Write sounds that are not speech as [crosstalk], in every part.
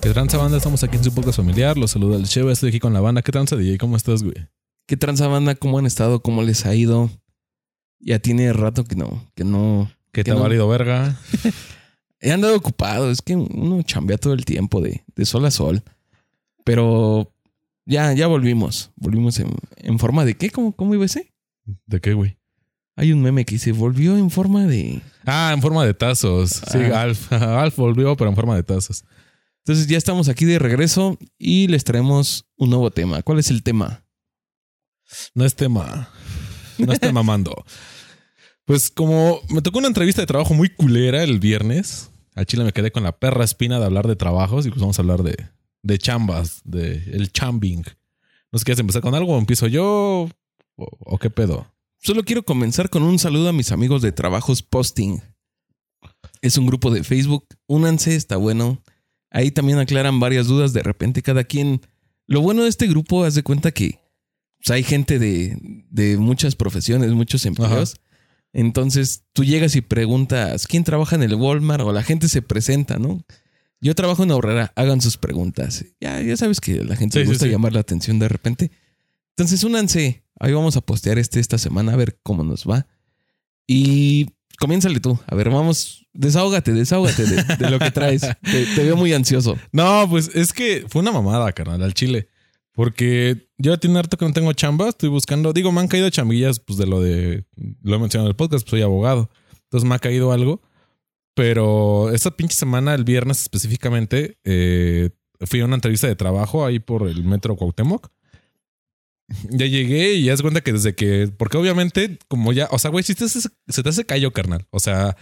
¿Qué tranza banda? Estamos aquí en su podcast familiar. Los saluda el Cheva. Estoy aquí con la banda. ¿Qué tranza, DJ? ¿Cómo estás, güey? ¿Qué tranza banda? ¿Cómo han estado? ¿Cómo les ha ido? Ya tiene rato que no, que no. ¿Qué te que ha no- valido verga? [laughs] He andado ocupado. Es que uno chambea todo el tiempo de, de sol a sol. Pero ya, ya volvimos. Volvimos en, en forma de qué? ¿Cómo, cómo iba ese? ¿De qué, güey? Hay un meme que dice, volvió en forma de... Ah, en forma de tazos. Sí, Ah. Alf. [laughs] Alf volvió, pero en forma de tazos. Entonces ya estamos aquí de regreso y les traemos un nuevo tema. ¿Cuál es el tema? No es tema. No esté mamando. Pues como me tocó una entrevista de trabajo muy culera el viernes, a Chile me quedé con la perra espina de hablar de trabajos y pues vamos a hablar de, de chambas, de el chambing. ¿No sé quieres empezar con algo o empiezo yo o, o qué pedo? Solo quiero comenzar con un saludo a mis amigos de Trabajos Posting. Es un grupo de Facebook. Únanse, está bueno. Ahí también aclaran varias dudas. De repente, cada quien. Lo bueno de este grupo, haz de cuenta que pues, hay gente de, de muchas profesiones, muchos empleos. Entonces tú llegas y preguntas quién trabaja en el Walmart o la gente se presenta, ¿no? Yo trabajo en Ahorrera, hagan sus preguntas. Ya, ya sabes que la gente Sí, le gusta sí. llamar la atención de repente. Entonces únanse. Ahí vamos a postear este esta semana a ver cómo nos va. Y comiénzale tú. A ver, vamos, desahógate, desahógate de, de lo que traes. [laughs] Te, te veo muy ansioso. No, pues es que fue una mamada, carnal, al chile. Porque yo tiene harto que no tengo chamba, estoy buscando, digo, me han caído chambillas, pues de lo de, lo he mencionado en el podcast, pues soy abogado. Entonces me ha caído algo. Pero esta pinche semana, el viernes específicamente, eh, fui a una entrevista de trabajo ahí por el metro Cuauhtémoc. Ya llegué y ya das cuenta que desde que, porque obviamente, como ya, o sea, güey, si te hace- se te hace callo, carnal. O sea,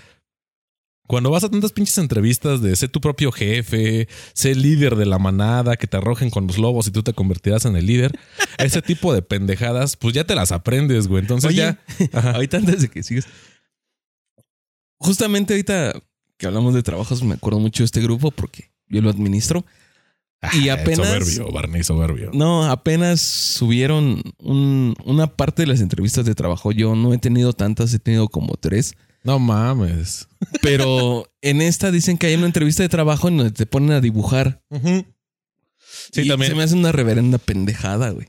cuando vas a tantas pinches entrevistas de ser tu propio jefe, ser líder de la manada, que te arrojen con los lobos y tú te convertirás en el líder, ese tipo de pendejadas, pues ya te las aprendes, güey. Entonces Oye, ya. Ajá. Ahorita antes de que sigas. Justamente ahorita que hablamos de trabajos, me acuerdo mucho de este grupo porque yo lo administro. Y Ah, apenas- Soberbio, Barney, soberbio. No, apenas subieron un- una parte de las entrevistas de trabajo. Yo no he tenido tantas, he tenido como tres. No mames. Pero [laughs] en esta dicen que hay una entrevista de trabajo en donde te ponen a dibujar. Sí, Y también. Se me hace una reverenda pendejada, güey.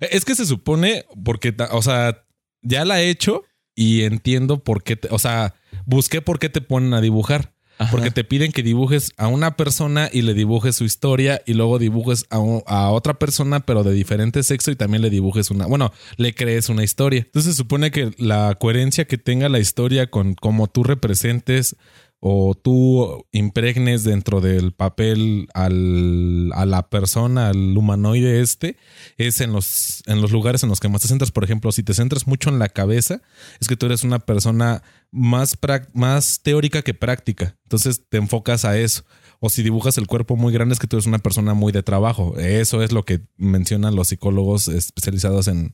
Es que se supone, porque, o sea, ya la he hecho y entiendo por qué, te- o sea, busqué por qué te ponen a dibujar. Ajá. Porque te piden que dibujes a una persona y le dibujes su historia y luego dibujes a, a otra persona pero de diferente sexo y también le dibujes una, bueno, le crees una historia. Entonces se supone que la coherencia que tenga la historia con cómo tú representes o tú impregnes dentro del papel al, a la persona, al humanoide este, es en los, en los lugares en los que más te centras. Por ejemplo, si te centras mucho en la cabeza, es que tú eres una persona más, más teórica que práctica. Entonces te enfocas a eso. O si dibujas el cuerpo muy grande, es que tú eres una persona muy de trabajo. Eso es lo que mencionan los psicólogos especializados en,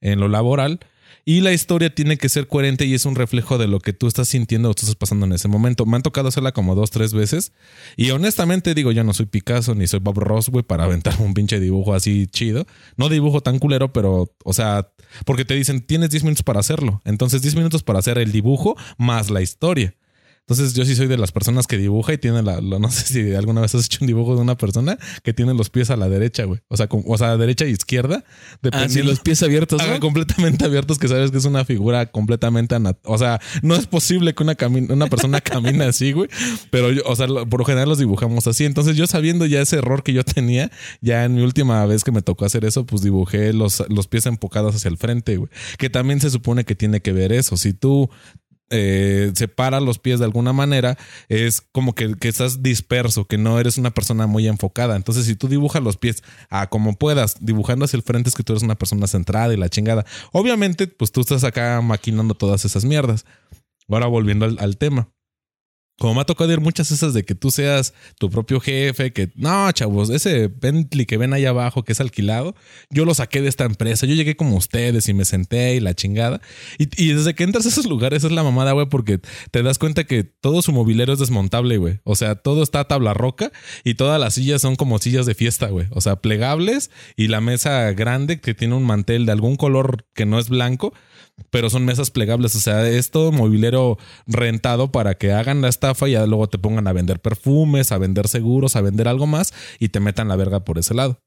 en lo laboral. Y la historia tiene que ser coherente y es un reflejo de lo que tú estás sintiendo o estás pasando en ese momento. Me han tocado hacerla como dos, tres veces. Y honestamente digo, yo no soy Picasso ni soy Bob Ross, para aventar un pinche dibujo así chido. No dibujo tan culero, pero, o sea, porque te dicen, tienes 10 minutos para hacerlo. Entonces, 10 minutos para hacer el dibujo más la historia. Entonces, yo sí soy de las personas que dibuja y tiene la, la- [laughs] no sé si alguna vez has hecho un dibujo de una persona que tiene los pies a la derecha, güey. O sea, con- o sea, derecha y izquierda. Ah, sí, los pies abiertos, [laughs] completamente abiertos, que sabes que es una figura completamente O sea, no es posible que una, cami- una persona [laughs] camine así, güey. Pero yo, o sea, por lo general los dibujamos así. Entonces, yo sabiendo ya ese error que yo tenía, ya en mi última vez que me tocó hacer eso, pues dibujé los, los pies enfocados hacia el frente, güey. Que también se supone que tiene que ver eso. Si tú eh, separas los pies de alguna manera, es como que, que estás disperso, que no eres una persona muy enfocada. Entonces, si tú dibujas los pies a como puedas, dibujando hacia el frente, es que tú eres una persona centrada y la chingada. Obviamente, pues tú estás acá maquinando todas esas mierdas. Ahora volviendo al tema. Como me ha tocado ir muchas esas de que tú seas tu propio jefe, que no, chavos, ese Bentley que ven ahí abajo que es alquilado, yo lo saqué de esta empresa, yo llegué como ustedes y me senté y la chingada. Y, desde que entras a esos lugares es la mamada, güey, porque te das cuenta que todo su mobilero es desmontable, güey. O sea, todo está a tabla roca y todas las sillas son como sillas de fiesta, güey. O sea, plegables y la mesa grande que tiene un mantel de algún color que no es blanco pero son mesas plegables. O sea, es todo mobilero rentado para que hagan la estafa y ya luego te pongan a vender perfumes, a vender seguros, a vender algo más y te metan la verga por ese lado.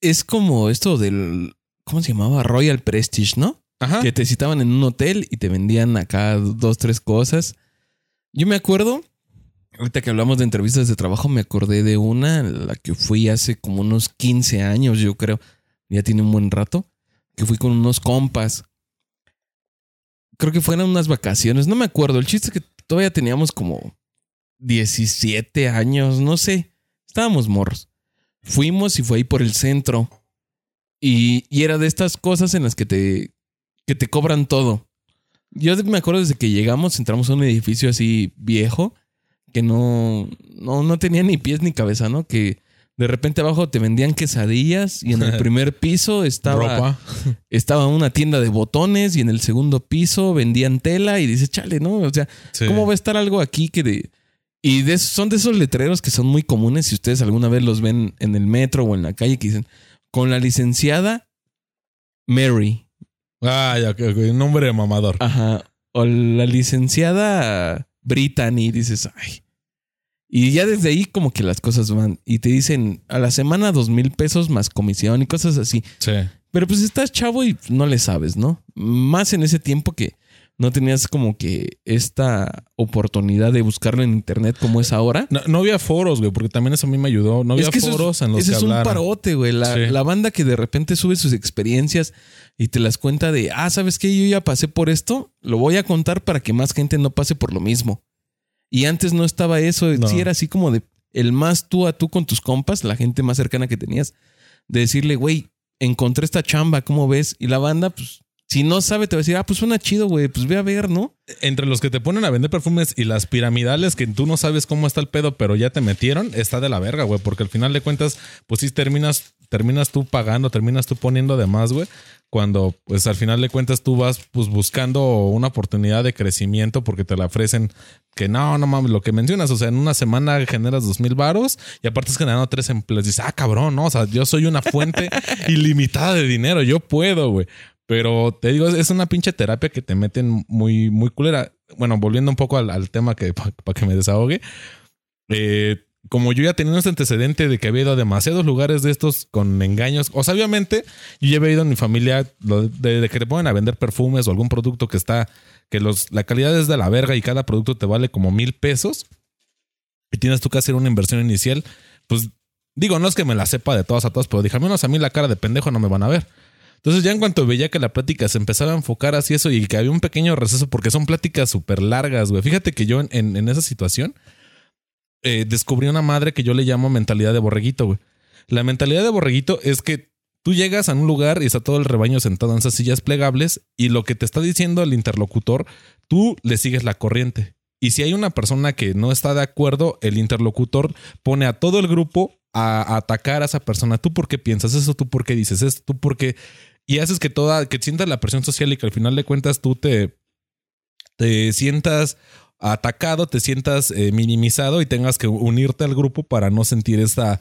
Es como esto del. ¿Cómo se llamaba? Royal Prestige, ¿no? Ajá. Que te citaban en un hotel y te vendían acá dos, tres cosas. Yo me acuerdo, ahorita que hablamos de entrevistas de trabajo, me acordé de una, la que fui hace como unos 15 años, yo creo. Ya tiene un buen rato que fui con unos compas. Creo que fueron unas vacaciones, no me acuerdo. El chiste es que todavía teníamos como 17 años, no sé. Estábamos morros. Fuimos y fue ahí por el centro. Y, y era de estas cosas en las que te, que te cobran todo. Yo me acuerdo desde que llegamos, entramos a un edificio así viejo, que no, no, no tenía ni pies ni cabeza, ¿no? Que de repente abajo te vendían quesadillas y en el [laughs] primer piso estaba, [laughs] estaba una tienda de botones y en el segundo piso vendían tela y dices, chale, ¿no? O sea, ¿cómo va a estar algo aquí que de... Y de, son de esos letreros que son muy comunes si ustedes alguna vez los ven en el metro o en la calle que dicen, con la licenciada Mary. Ah, ya, nombre de mamador. Ajá. O la licenciada Brittany, dices, ay, y ya desde ahí como que las cosas van y te dicen a la semana dos mil pesos más comisión y cosas así. Sí. Pero pues estás chavo y no le sabes, ¿no? Más en ese tiempo que no tenías como que esta oportunidad de buscarlo en internet como es ahora. No, había foros, güey, porque también eso a mí me ayudó. No había foros en los ese es un parote, güey. La, la, banda que de repente sube sus experiencias y te las cuenta de, ah, ¿sabes qué? Yo ya pasé por esto, lo voy a contar para que más gente no pase por lo mismo. Y antes no estaba eso. Sí, era así como de el más tú a tú con tus compas, la gente más cercana que tenías, de decirle, güey, encontré esta chamba, ¿cómo ves? Y la banda, pues, si no sabe, te va a decir, ah, pues suena chido, güey, pues ve a ver, ¿no? Entre los que te ponen a vender perfumes y las piramidales que tú no sabes cómo está el pedo, pero ya te metieron, está de la verga, güey, porque al final de cuentas, pues sí terminas, terminas tú pagando, terminas tú poniendo de más, güey cuando pues al final de cuentas tú vas pues buscando una oportunidad de crecimiento porque te la ofrecen que no, no mames, lo que mencionas, o sea, en una semana generas dos mil varos y aparte es generando tres empleos. Dices, ah, cabrón, no, o sea, yo soy una fuente [laughs] ilimitada de dinero, yo puedo, güey. Pero te digo, es una pinche terapia que te meten muy, muy culera. Bueno, volviendo un poco al, tema que [laughs] para que me desahogue. Eh, como yo ya tenía este antecedente de que había ido a demasiados lugares de estos con engaños, o sea, obviamente yo ya había ido en mi familia de, que te ponen a vender perfumes o algún producto que está, que los, la calidad es de la verga y cada producto te vale como mil pesos y tienes tú que hacer una inversión inicial, pues digo, no es que me la sepa de todas a todas, pero dije, al menos a mí la cara de pendejo no me van a ver. Entonces ya en cuanto veía que la plática se empezaba a enfocar así eso y que había un pequeño receso porque son pláticas súper largas, güey. Fíjate que yo en, en esa situación eh, descubrí una madre que yo le llamo mentalidad de borreguito, güey. La mentalidad de borreguito es que tú llegas a un lugar y está todo el rebaño sentado en esas sillas plegables y lo que te está diciendo el interlocutor, tú le sigues la corriente. Y si hay una persona que no está de acuerdo, el interlocutor pone a todo el grupo a, atacar a esa persona. ¿Tú por qué piensas eso? ¿Tú por qué dices esto? ¿Tú por qué? Y haces que toda, que sientas la presión social y que al final de cuentas tú te, te sientas atacado, te sientas eh, minimizado y tengas que unirte al grupo para no sentir esa,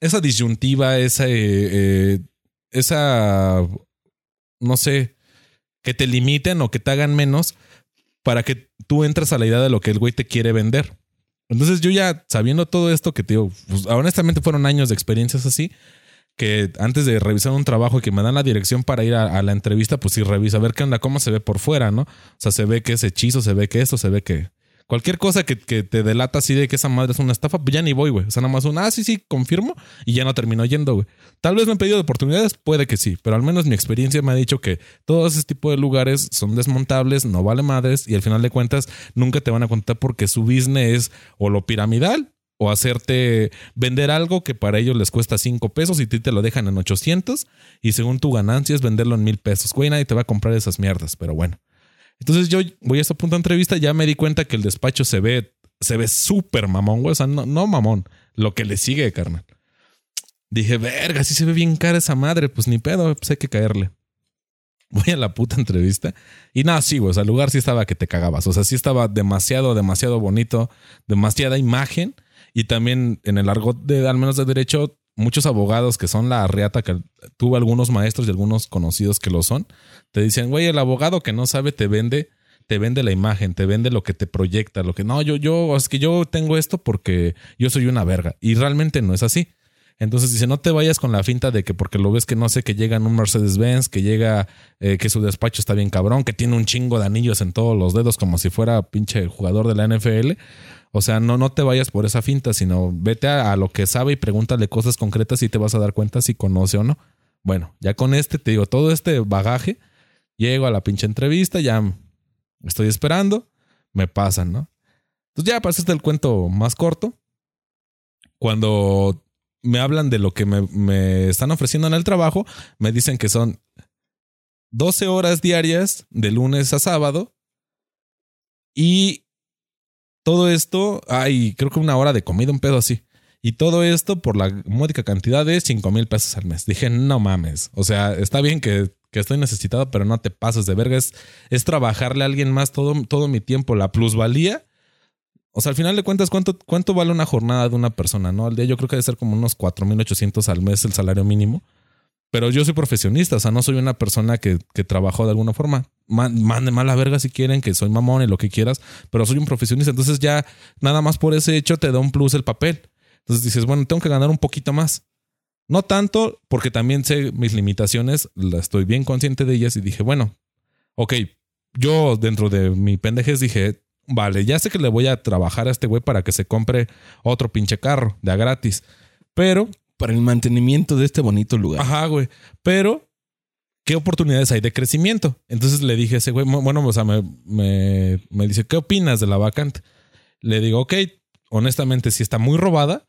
esa disyuntiva, esa, eh, esa, no sé, que te limiten o que te hagan menos para que tú entres a la idea de lo que el güey te quiere vender. Entonces yo ya sabiendo todo esto que te digo, pues, honestamente fueron años de experiencias así, que antes de revisar un trabajo que me dan la dirección para ir a, la entrevista, pues sí revisa, a ver qué onda, cómo se ve por fuera, ¿no? O sea, se ve que es hechizo, se ve que esto, se ve que... Cualquier cosa que, te delata así de que esa madre es una estafa, pues ya ni voy, güey. O sea, nada más un, ah, sí, sí, confirmo y ya no terminó yendo, güey. Tal vez me han pedido oportunidades, puede que sí, pero al menos mi experiencia me ha dicho que todos ese tipo de lugares son desmontables, no vale madres y al final de cuentas nunca te van a contar porque su business es o lo piramidal o hacerte vender algo que para ellos les cuesta 5 pesos y te lo dejan en 800 y según tu ganancia es venderlo en mil pesos. Güey, nadie te va a comprar esas mierdas, pero bueno. Entonces yo voy a esta punto de entrevista, ya me di cuenta que el despacho se ve, se ve súper mamón, güey. O sea, no, no mamón, lo que le sigue, carnal. Dije, verga, si se ve bien cara esa madre, pues ni pedo, pues hay que caerle. Voy a la puta entrevista y nada, sí, güey, o sea, el lugar sí estaba que te cagabas, o sea, sí estaba demasiado, demasiado bonito, demasiada imagen y también en el argot de, al menos de derecho, muchos abogados que son la reata, que tuve algunos maestros y algunos conocidos que lo son, te dicen, güey, el abogado que no sabe te vende, te vende la imagen, te vende lo que te proyecta, lo que no, yo, yo, es que yo tengo esto porque yo soy una verga y realmente no es así. Entonces dice, no te vayas con la finta de que porque lo ves que no sé, que llega en un Mercedes-Benz, que llega, eh, que su despacho está bien cabrón, que tiene un chingo de anillos en todos los dedos como si fuera pinche jugador de la NFL. O sea, no, no te vayas por esa finta, sino vete a, lo que sabe y pregúntale cosas concretas y te vas a dar cuenta si conoce o no. Bueno, ya con este, te digo, todo este bagaje, llego a la pinche entrevista, ya estoy esperando, me pasan, ¿no? Entonces ya pasaste el cuento más corto. Cuando me hablan de lo que me, están ofreciendo en el trabajo, me dicen que son 12 horas diarias de lunes a sábado y todo esto, hay creo que una hora de comida, un pedo así. Y todo esto por la módica cantidad de 5 mil pesos al mes. Dije, no mames. O sea, está bien que, estoy necesitado, pero no te pases de verga. Es, es trabajarle a alguien más todo, todo mi tiempo. La plusvalía o sea, al final de cuentas, ¿cuánto, ¿cuánto vale una jornada de una persona? ¿no? Al día yo creo que debe ser como unos 4.800 al mes el salario mínimo. Pero yo soy profesionista, o sea, no soy una persona que, que trabajó de alguna forma. Mande mala verga si quieren, que soy mamón y lo que quieras, pero soy un profesionista. Entonces ya nada más por ese hecho te da un plus el papel. Entonces dices, bueno, tengo que ganar un poquito más. No tanto, porque también sé mis limitaciones, la estoy bien consciente de ellas y dije, bueno, ok, yo dentro de mi pendejez dije, vale, ya sé que le voy a trabajar a este güey para que se compre otro pinche carro de a gratis. Pero. Para el mantenimiento de este bonito lugar. Ajá, güey. Pero, ¿qué oportunidades hay de crecimiento? Entonces le dije a ese güey, bueno, o sea, me, me, dice, ¿qué opinas de la vacante? Le digo, ok, honestamente sí está muy robada,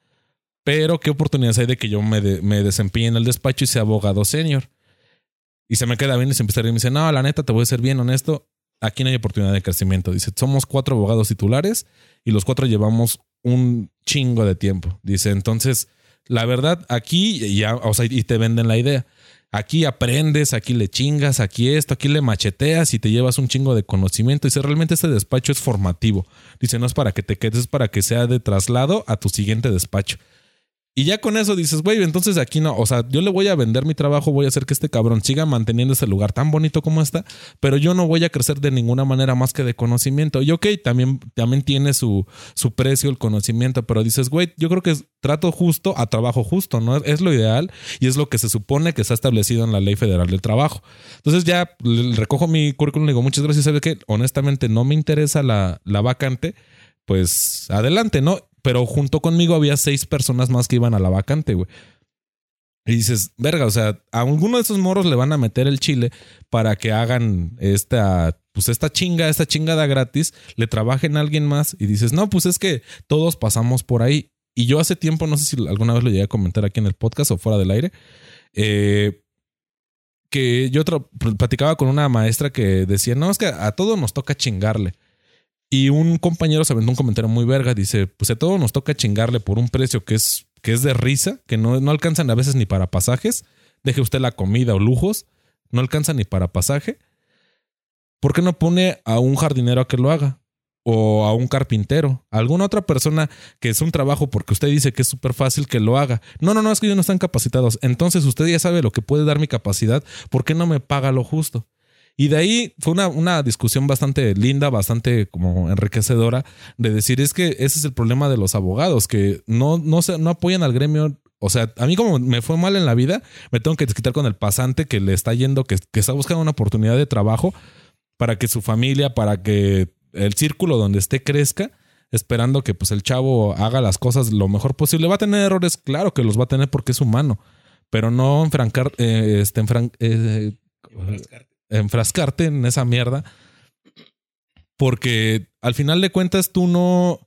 pero ¿qué oportunidades hay de que yo me, me desempeñe en el despacho y sea abogado senior? Y se me queda bien y se empieza a reír y me dice, no, la neta, te voy a ser bien honesto aquí no hay oportunidad de crecimiento. Dice, somos cuatro abogados titulares y los cuatro llevamos un chingo de tiempo. Dice, entonces, la verdad, aquí ya, o sea, y te venden la idea. Aquí aprendes, aquí le chingas, aquí esto, aquí le macheteas y te llevas un chingo de conocimiento. Dice, realmente este despacho es formativo. Dice, no es para que te quedes, es para que sea de traslado a tu siguiente despacho. Y ya con eso dices, güey, entonces aquí no, o sea, yo le voy a vender mi trabajo, voy a hacer que este cabrón siga manteniendo ese lugar tan bonito como está, pero yo no voy a crecer de ninguna manera más que de conocimiento. Y ok, también, también tiene su, su precio el conocimiento, pero dices, güey, yo creo que es trato justo a trabajo justo, ¿no? Es lo ideal y es lo que se supone que está establecido en la Ley Federal del Trabajo. Entonces ya recojo mi currículum y digo, muchas gracias, ¿sabe qué? Honestamente no me interesa la, la vacante pues adelante, ¿no? Pero junto conmigo había seis personas más que iban a la vacante, güey. Y dices, verga, o sea, a alguno de esos morros le van a meter el chile para que hagan esta, pues esta chinga, esta chingada gratis, le trabajen a alguien más y dices, no, pues es que todos pasamos por ahí. Y yo hace tiempo, no sé si alguna vez lo llegué a comentar aquí en el podcast o fuera del aire, eh, que yo platicaba con una maestra que decía, no, es que a todos nos toca chingarle. Y un compañero se aventó un comentario muy verga. Dice: Pues a todos nos toca chingarle por un precio que es, que es de risa, que no, no alcanzan a veces ni para pasajes. Deje usted la comida o lujos, no alcanzan ni para pasaje. ¿Por qué no pone a un jardinero a que lo haga? O a un carpintero, a alguna otra persona que es un trabajo porque usted dice que es súper fácil que lo haga. No, no, no, es que ellos no están capacitados. Entonces usted ya sabe lo que puede dar mi capacidad. ¿Por qué no me paga lo justo? Y de ahí fue una, una, discusión bastante linda, bastante como enriquecedora, de decir, es que ese es el problema de los abogados, que no, no, se, no apoyan al gremio. O sea, a mí como me fue mal en la vida, me tengo que desquitar con el pasante que le está yendo, que, que está buscando una oportunidad de trabajo para que su familia, para que el círculo donde esté crezca, esperando que pues el chavo haga las cosas lo mejor posible. Va a tener errores, claro que los va a tener porque es humano, pero no enfrancar, eh, este, eh, enfrascarte en esa mierda. Porque al final de cuentas tú no.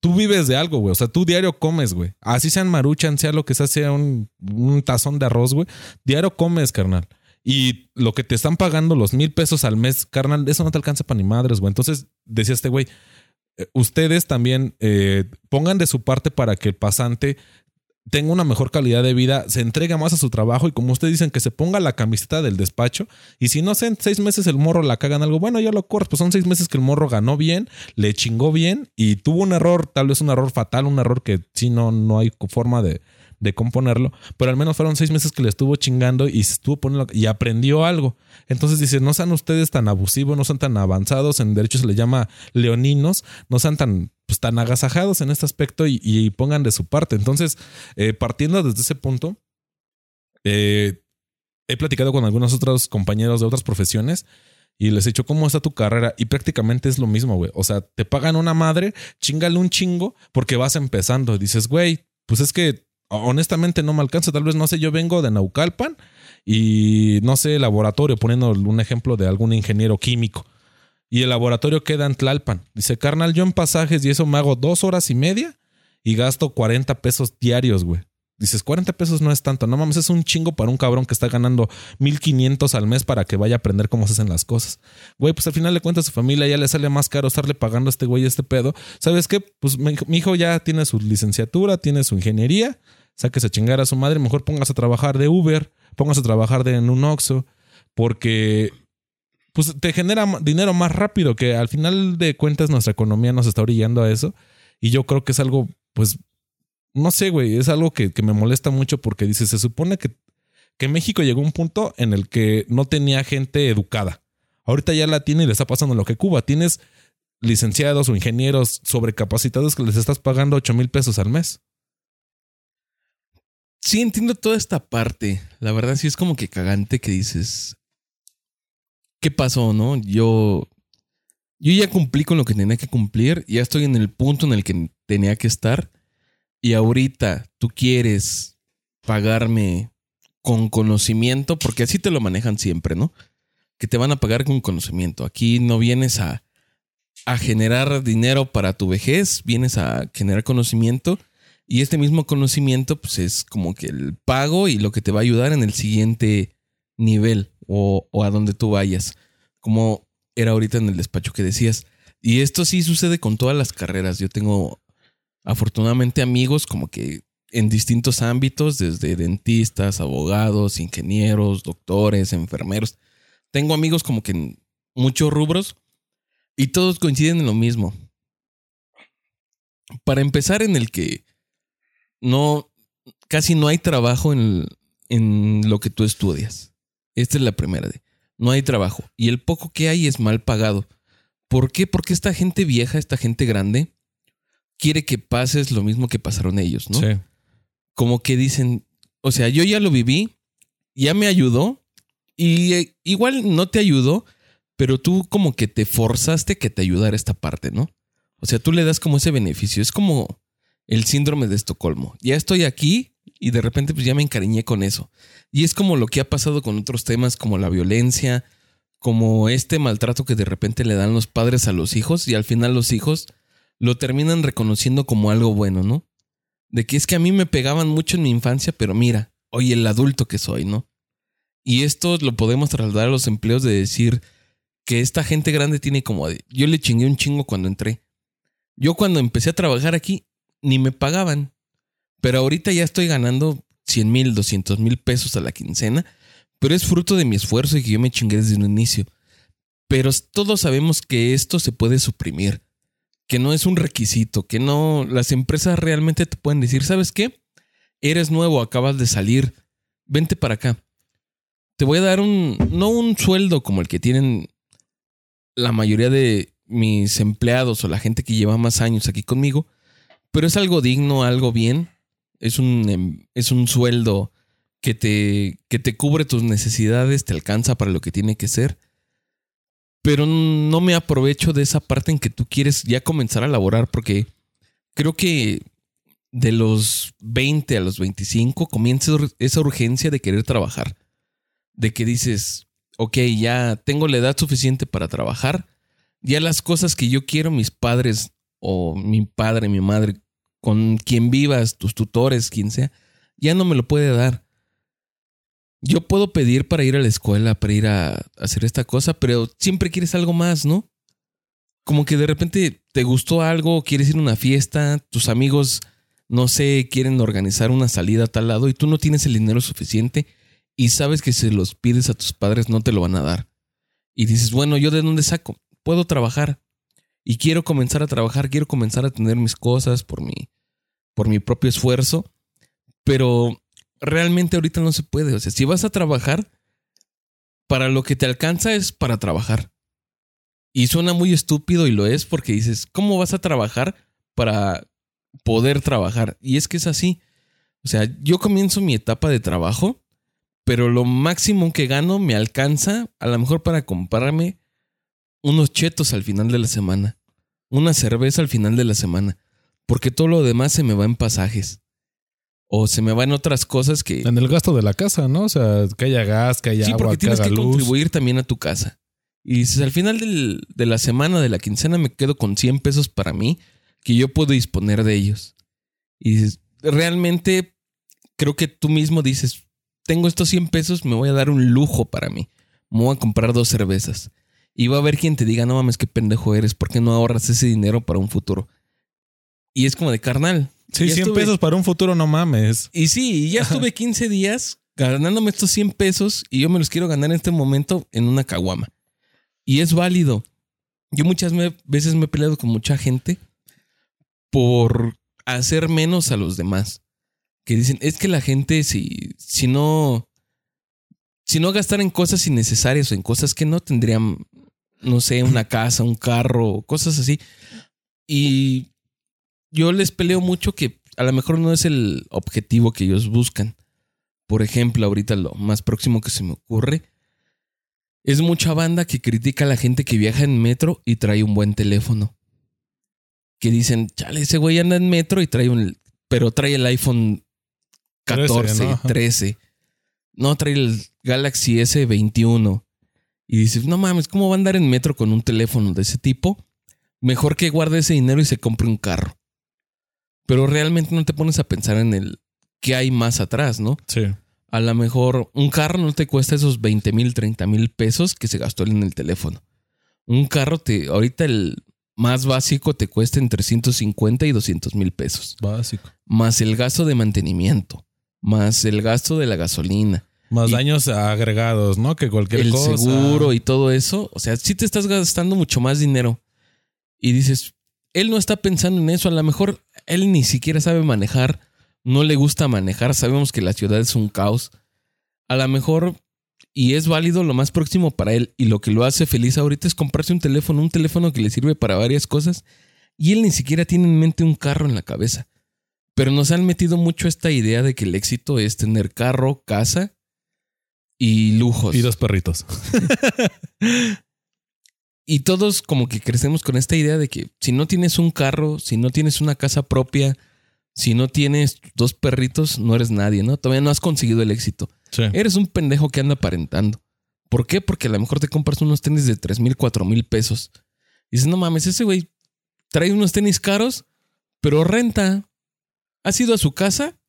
Tú vives de algo, güey. O sea, tú diario comes, güey. Así sean maruchan, sea lo que sea, sea un, un tazón de arroz, güey. Diario comes, carnal. Y lo que te están pagando, los mil pesos al mes, carnal, eso no te alcanza para ni madres, güey. Entonces, decía este güey, eh, ustedes también eh, pongan de su parte para que el pasante tenga una mejor calidad de vida, se entrega más a su trabajo y como ustedes dicen, que se ponga la camiseta del despacho. Y si no sé, seis meses el morro la cagan algo, bueno, ya lo corres, pues son seis meses que el morro ganó bien, le chingó bien y tuvo un error, tal vez un error fatal, un error que si no, no hay forma de, de componerlo, pero al menos fueron seis meses que le estuvo chingando y se estuvo poniendo y aprendió algo. Entonces dice, no sean ustedes tan abusivos, no sean tan avanzados, en derecho se le llama leoninos, no sean tan, pues, tan agasajados en este aspecto y, pongan de su parte. Entonces, eh, partiendo desde ese punto, eh, he platicado con algunos otros compañeros de otras profesiones y les he dicho, ¿cómo está tu carrera? Y prácticamente es lo mismo, güey. O sea, te pagan una madre, chingale un chingo porque vas empezando. Dices, güey, pues es que honestamente no me alcanza. Tal vez, no sé, yo vengo de Naucalpan y no sé, laboratorio, poniendo un ejemplo de algún ingeniero químico. Y el laboratorio queda en Tlalpan. Dice, carnal, yo en pasajes y eso me hago dos horas y media y gasto 40 pesos diarios, güey. Dices, 40 pesos no es tanto. No mames, es un chingo para un cabrón que está ganando 1500 al mes para que vaya a aprender cómo se hacen las cosas. Güey, pues al final le cuenta a su familia, ya le sale más caro estarle pagando a este güey este pedo. ¿Sabes qué? Pues mi hijo ya tiene su licenciatura, tiene su ingeniería sáquese a chingar a su madre, mejor póngase a trabajar de Uber, póngase a trabajar de, en un Oxxo, porque pues te genera dinero más rápido, que al final de cuentas nuestra economía nos está orillando a eso. Y yo creo que es algo, pues, no sé, güey, es algo que, me molesta mucho porque dice, se supone que, que México llegó a un punto en el que no tenía gente educada. Ahorita ya la tiene y le está pasando lo que Cuba. Tienes licenciados o ingenieros sobrecapacitados que les estás pagando 8 mil pesos al mes sí entiendo toda esta parte. La verdad sí es como que cagante que dices, ¿qué pasó, no? Yo, yo ya cumplí con lo que tenía que cumplir, ya estoy en el punto en el que tenía que estar y ahorita tú quieres pagarme con conocimiento, porque así te lo manejan siempre, ¿no? Que te van a pagar con conocimiento. Aquí no vienes a, a generar dinero para tu vejez, vienes a generar conocimiento y este mismo conocimiento, pues es como que el pago y lo que te va a ayudar en el siguiente nivel o, a donde tú vayas. Como era ahorita en el despacho que decías. Y esto sí sucede con todas las carreras. Yo tengo afortunadamente amigos como que en distintos ámbitos, desde dentistas, abogados, ingenieros, doctores, enfermeros. Tengo amigos como que en muchos rubros y todos coinciden en lo mismo. Para empezar, en el que no, casi no hay trabajo en, en lo que tú estudias. Esta es la primera. De, no hay trabajo. Y el poco que hay es mal pagado. ¿Por qué? Porque esta gente vieja, esta gente grande, quiere que pases lo mismo que pasaron ellos, ¿no? Sí. Como que dicen, o sea, yo ya lo viví, ya me ayudó, y eh, igual no te ayudó, pero tú como que te forzaste que te ayudara esta parte, ¿no? O sea, tú le das como ese beneficio. Es como, el síndrome de Estocolmo. Ya estoy aquí y de repente pues ya me encariñé con eso. Y es como lo que ha pasado con otros temas como la violencia, como este maltrato que de repente le dan los padres a los hijos y al final los hijos lo terminan reconociendo como algo bueno, ¿no? De que es que a mí me pegaban mucho en mi infancia, pero mira, hoy el adulto que soy, ¿no? Y esto lo podemos trasladar a los empleos de decir que esta gente grande tiene como... Yo le chingué un chingo cuando entré. Yo cuando empecé a trabajar aquí, ni me pagaban. Pero ahorita ya estoy ganando 100 mil, 200 mil pesos a la quincena, pero es fruto de mi esfuerzo y que yo me chingué desde un inicio. Pero todos sabemos que esto se puede suprimir, que no es un requisito, que no, las empresas realmente te pueden decir, ¿sabes qué? Eres nuevo, acabas de salir, vente para acá. Te voy a dar un, no un sueldo como el que tienen la mayoría de mis empleados o la gente que lleva más años aquí conmigo, pero es algo digno, algo bien. Es un, em, es un sueldo que te, que te cubre tus necesidades, te alcanza para lo que tiene que ser. Pero no me aprovecho de esa parte en que tú quieres ya comenzar a laborar porque creo que de los 20 a los 25 comienza esa urgencia de querer trabajar. De que dices, ok, ya tengo la edad suficiente para trabajar. Ya las cosas que yo quiero, mis padres o mi padre, mi madre, con quien vivas, tus tutores, quien sea, ya no me lo puede dar. yo puedo pedir para ir a la escuela, para ir a hacer esta cosa, pero siempre quieres algo más, ¿no? Como que de repente te gustó algo, quieres ir a una fiesta, tus amigos, no sé, quieren organizar una salida a tal lado y tú no tienes el dinero suficiente y sabes que si los pides a tus padres no te lo van a dar. Y dices, bueno, ¿yo de dónde saco? Puedo trabajar. Y quiero comenzar a trabajar, quiero comenzar a tener mis cosas por mi, por mi propio esfuerzo. Pero realmente ahorita no se puede. O sea, si vas a trabajar, para lo que te alcanza es para trabajar. Y suena muy estúpido y lo es porque dices, ¿cómo vas a trabajar para poder trabajar? Y es que es así. O sea, yo comienzo mi etapa de trabajo, pero lo máximo que gano me alcanza a lo mejor para comprarme unos chetos al final de la semana, una cerveza al final de la semana, porque todo lo demás se me va en pasajes. O se me va en otras cosas que... En el gasto de la casa, ¿no? O sea, que haya gas, que haya Sí, agua, porque que tienes haga que luz. contribuir también a tu casa. Y dices, al final del- de la semana, de la quincena, me quedo con 100 pesos para mí, que yo puedo disponer de ellos. Y dices, realmente creo que tú mismo dices, tengo estos 100 pesos, me voy a dar un lujo para mí. Me voy a comprar dos cervezas. Y va a haber quien te diga, no mames, qué pendejo eres, ¿por qué no ahorras ese dinero para un futuro? Y es como de carnal. Sí, ya 100 estuve- pesos para un futuro, no mames. y sí, y ya estuve 15 días ganándome estos 100 pesos y yo me los quiero ganar en este momento en una caguama. Y es válido. Yo muchas veces me he peleado con mucha gente por hacer menos a los demás. Que dicen, es que la gente si, si no... Si no gastar en cosas innecesarias o en cosas que no tendrían, no sé, una casa, un carro, cosas así. Y yo les peleo mucho que a lo mejor no es el objetivo que ellos buscan. Por ejemplo, ahorita lo más próximo que se me ocurre es mucha banda que critica a la gente que viaja en metro y trae un buen teléfono. Que dicen, chale, ese güey anda en metro y trae un... Pero trae el iPhone 14, 13, ¿no? Ajá. 13. No, trae el Galaxy S21. Y dices, no mames, ¿cómo va a andar en metro con un teléfono de ese tipo? Mejor que guarde ese dinero y se compre un carro. Pero realmente no te pones a pensar en el qué hay más atrás, ¿no? Sí. A lo mejor un carro no te cuesta esos 20 mil, 30 mil pesos que se gastó en el teléfono. Un carro te, ahorita el más básico te cuesta entre 150 y 200 mil pesos. Básico. Más el gasto de mantenimiento. Más el gasto de la gasolina. Más Y- daños agregados, ¿no? Que cualquier el cosa. seguro y todo eso. O sea, sí te estás gastando mucho más dinero. Y dices, él no está pensando en eso. A lo mejor él ni siquiera sabe manejar. No le gusta manejar. Sabemos que la ciudad es un caos. A lo mejor, y es válido, lo más próximo para él y lo que lo hace feliz ahorita es comprarse un teléfono. Un teléfono que le sirve para varias cosas. Y él ni siquiera tiene en mente un carro en la cabeza. Pero nos han metido mucho esta idea de que el éxito es tener carro, casa y lujos. Y dos perritos. [laughs] Y todos como que crecemos con esta idea de que si no tienes un carro, si no tienes una casa propia, si no tienes dos perritos, no eres nadie, ¿no? Todavía no has conseguido el éxito. Sí. Eres un pendejo que anda aparentando. ¿Por qué? Porque a lo mejor te compras unos tenis de 3 mil, 4 mil pesos. Y dices, no mames, ese güey trae unos tenis caros, pero renta. ¿Has ido a su casa?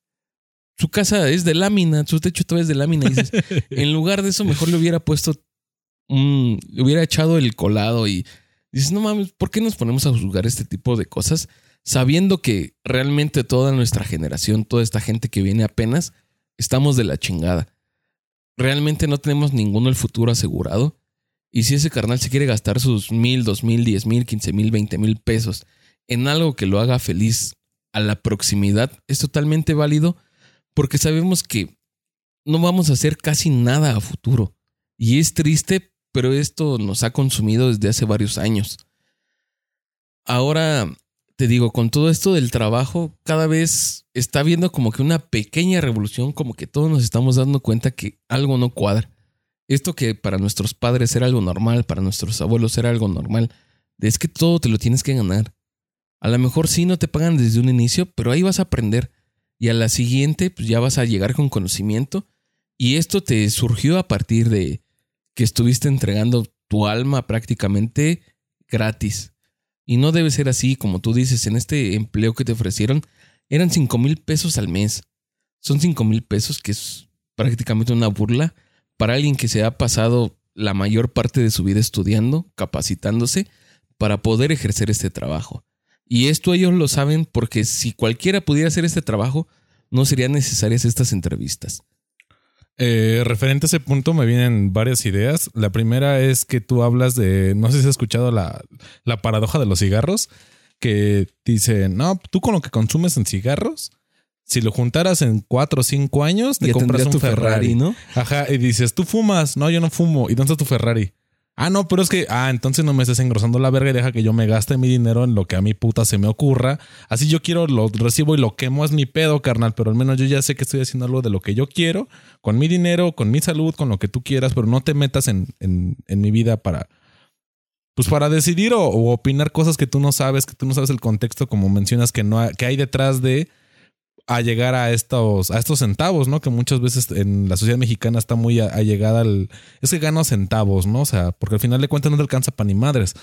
Su casa es de lámina, su techo todavía es de lámina. Y dices, [laughs] en lugar de eso, mejor le hubiera puesto un. Le hubiera echado el colado y dices, no mames, ¿por qué nos ponemos a juzgar este tipo de cosas? Sabiendo que realmente toda nuestra generación, toda esta gente que viene apenas, estamos de la chingada. Realmente no tenemos ninguno el futuro asegurado. Y si ese carnal se quiere gastar sus mil, dos mil, diez mil, quince mil, veinte mil pesos en algo que lo haga feliz a la proximidad, es totalmente válido porque sabemos que no vamos a hacer casi nada a futuro. Y es triste, pero esto nos ha consumido desde hace varios años. Ahora, te digo, con todo esto del trabajo, cada vez está viendo como que una pequeña revolución, como que todos nos estamos dando cuenta que algo no cuadra. Esto que para nuestros padres era algo normal, para nuestros abuelos era algo normal, es que todo te lo tienes que ganar. A lo mejor sí no te pagan desde un inicio, pero ahí vas a aprender. Y a la siguiente, pues ya vas a llegar con conocimiento. Y esto te surgió a partir de que estuviste entregando tu alma prácticamente gratis. Y no debe ser así, como tú dices, en este empleo que te ofrecieron, eran 5 mil pesos al mes. Son 5 mil pesos que es prácticamente una burla para alguien que se ha pasado la mayor parte de su vida estudiando, capacitándose, para poder ejercer este trabajo. Y esto ellos lo saben porque si cualquiera pudiera hacer este trabajo, no serían necesarias estas entrevistas. Eh, referente a ese punto me vienen varias ideas. La primera es que tú hablas de, no sé si has escuchado la, la paradoja de los cigarros, que dice, no, tú con lo que consumes en cigarros, si lo juntaras en cuatro o cinco años, te Ya compras un tu Ferrari. Ferrari, ¿no? Ajá, y dices, tú fumas. No, yo no fumo. ¿Y dónde está tu Ferrari? Ah, no, pero es que, ah, entonces no me estés engrosando la verga y deja que yo me gaste mi dinero en lo que a mi puta se me ocurra. Así yo quiero, lo recibo y lo quemo, es mi pedo, carnal, pero al menos yo ya sé que estoy haciendo algo de lo que yo quiero, con mi dinero, con mi salud, con lo que tú quieras, pero no te metas en, en, mi vida para, pues para decidir o, opinar cosas que tú no sabes, que tú no sabes el contexto, como mencionas que no que hay detrás de a llegar a estos, a estos centavos, ¿no? Que muchas veces en la sociedad mexicana está muy allegada al. Es que gano centavos, ¿no? O sea, porque al final de cuentas no te alcanza para ni madres.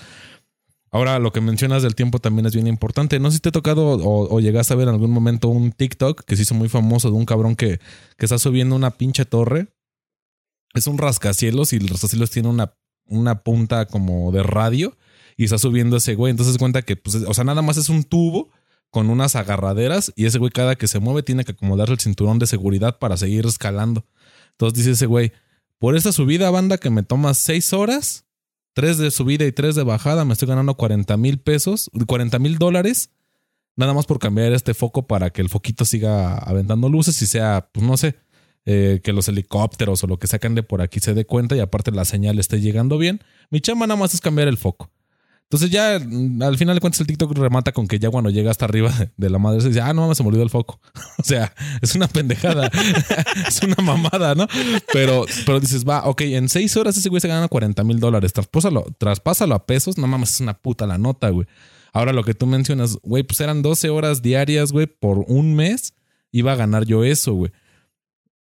Ahora, lo que mencionas del tiempo también es bien importante. No sé si te ha tocado o, o llegaste a ver en algún momento un TikTok que se hizo muy famoso de un cabrón que, que está subiendo una pinche torre. Es un rascacielos y el rascacielos tiene una, una punta como de radio y está subiendo ese güey. Entonces cuenta que, pues, o sea, nada más es un tubo con unas agarraderas y ese güey cada que se mueve tiene que acomodarse el cinturón de seguridad para seguir escalando. Entonces dice ese güey, por esta subida banda que me toma seis horas, tres de subida y tres de bajada, me estoy ganando 40 mil pesos, 40 mil dólares, nada más por cambiar este foco para que el foquito siga aventando luces y sea, pues no sé, eh, que los helicópteros o lo que sacan de por aquí se dé cuenta y aparte la señal esté llegando bien. Mi chamba nada más es cambiar el foco. Entonces ya mm, al final de cuentas el TikTok remata con que ya cuando llega hasta arriba [laughs] de la madre se dice, ah, no mames, se me olvidó el foco. [laughs] o sea, es una pendejada, [laughs] es una mamada, ¿no? Pero, pero dices, va, ok, en seis horas ese güey se gana 40 mil dólares, traspásalo, traspásalo a pesos, no mames, es una puta la nota, güey. Ahora lo que tú mencionas, güey, pues eran 12 horas diarias, güey, por un mes, iba a ganar yo eso, güey.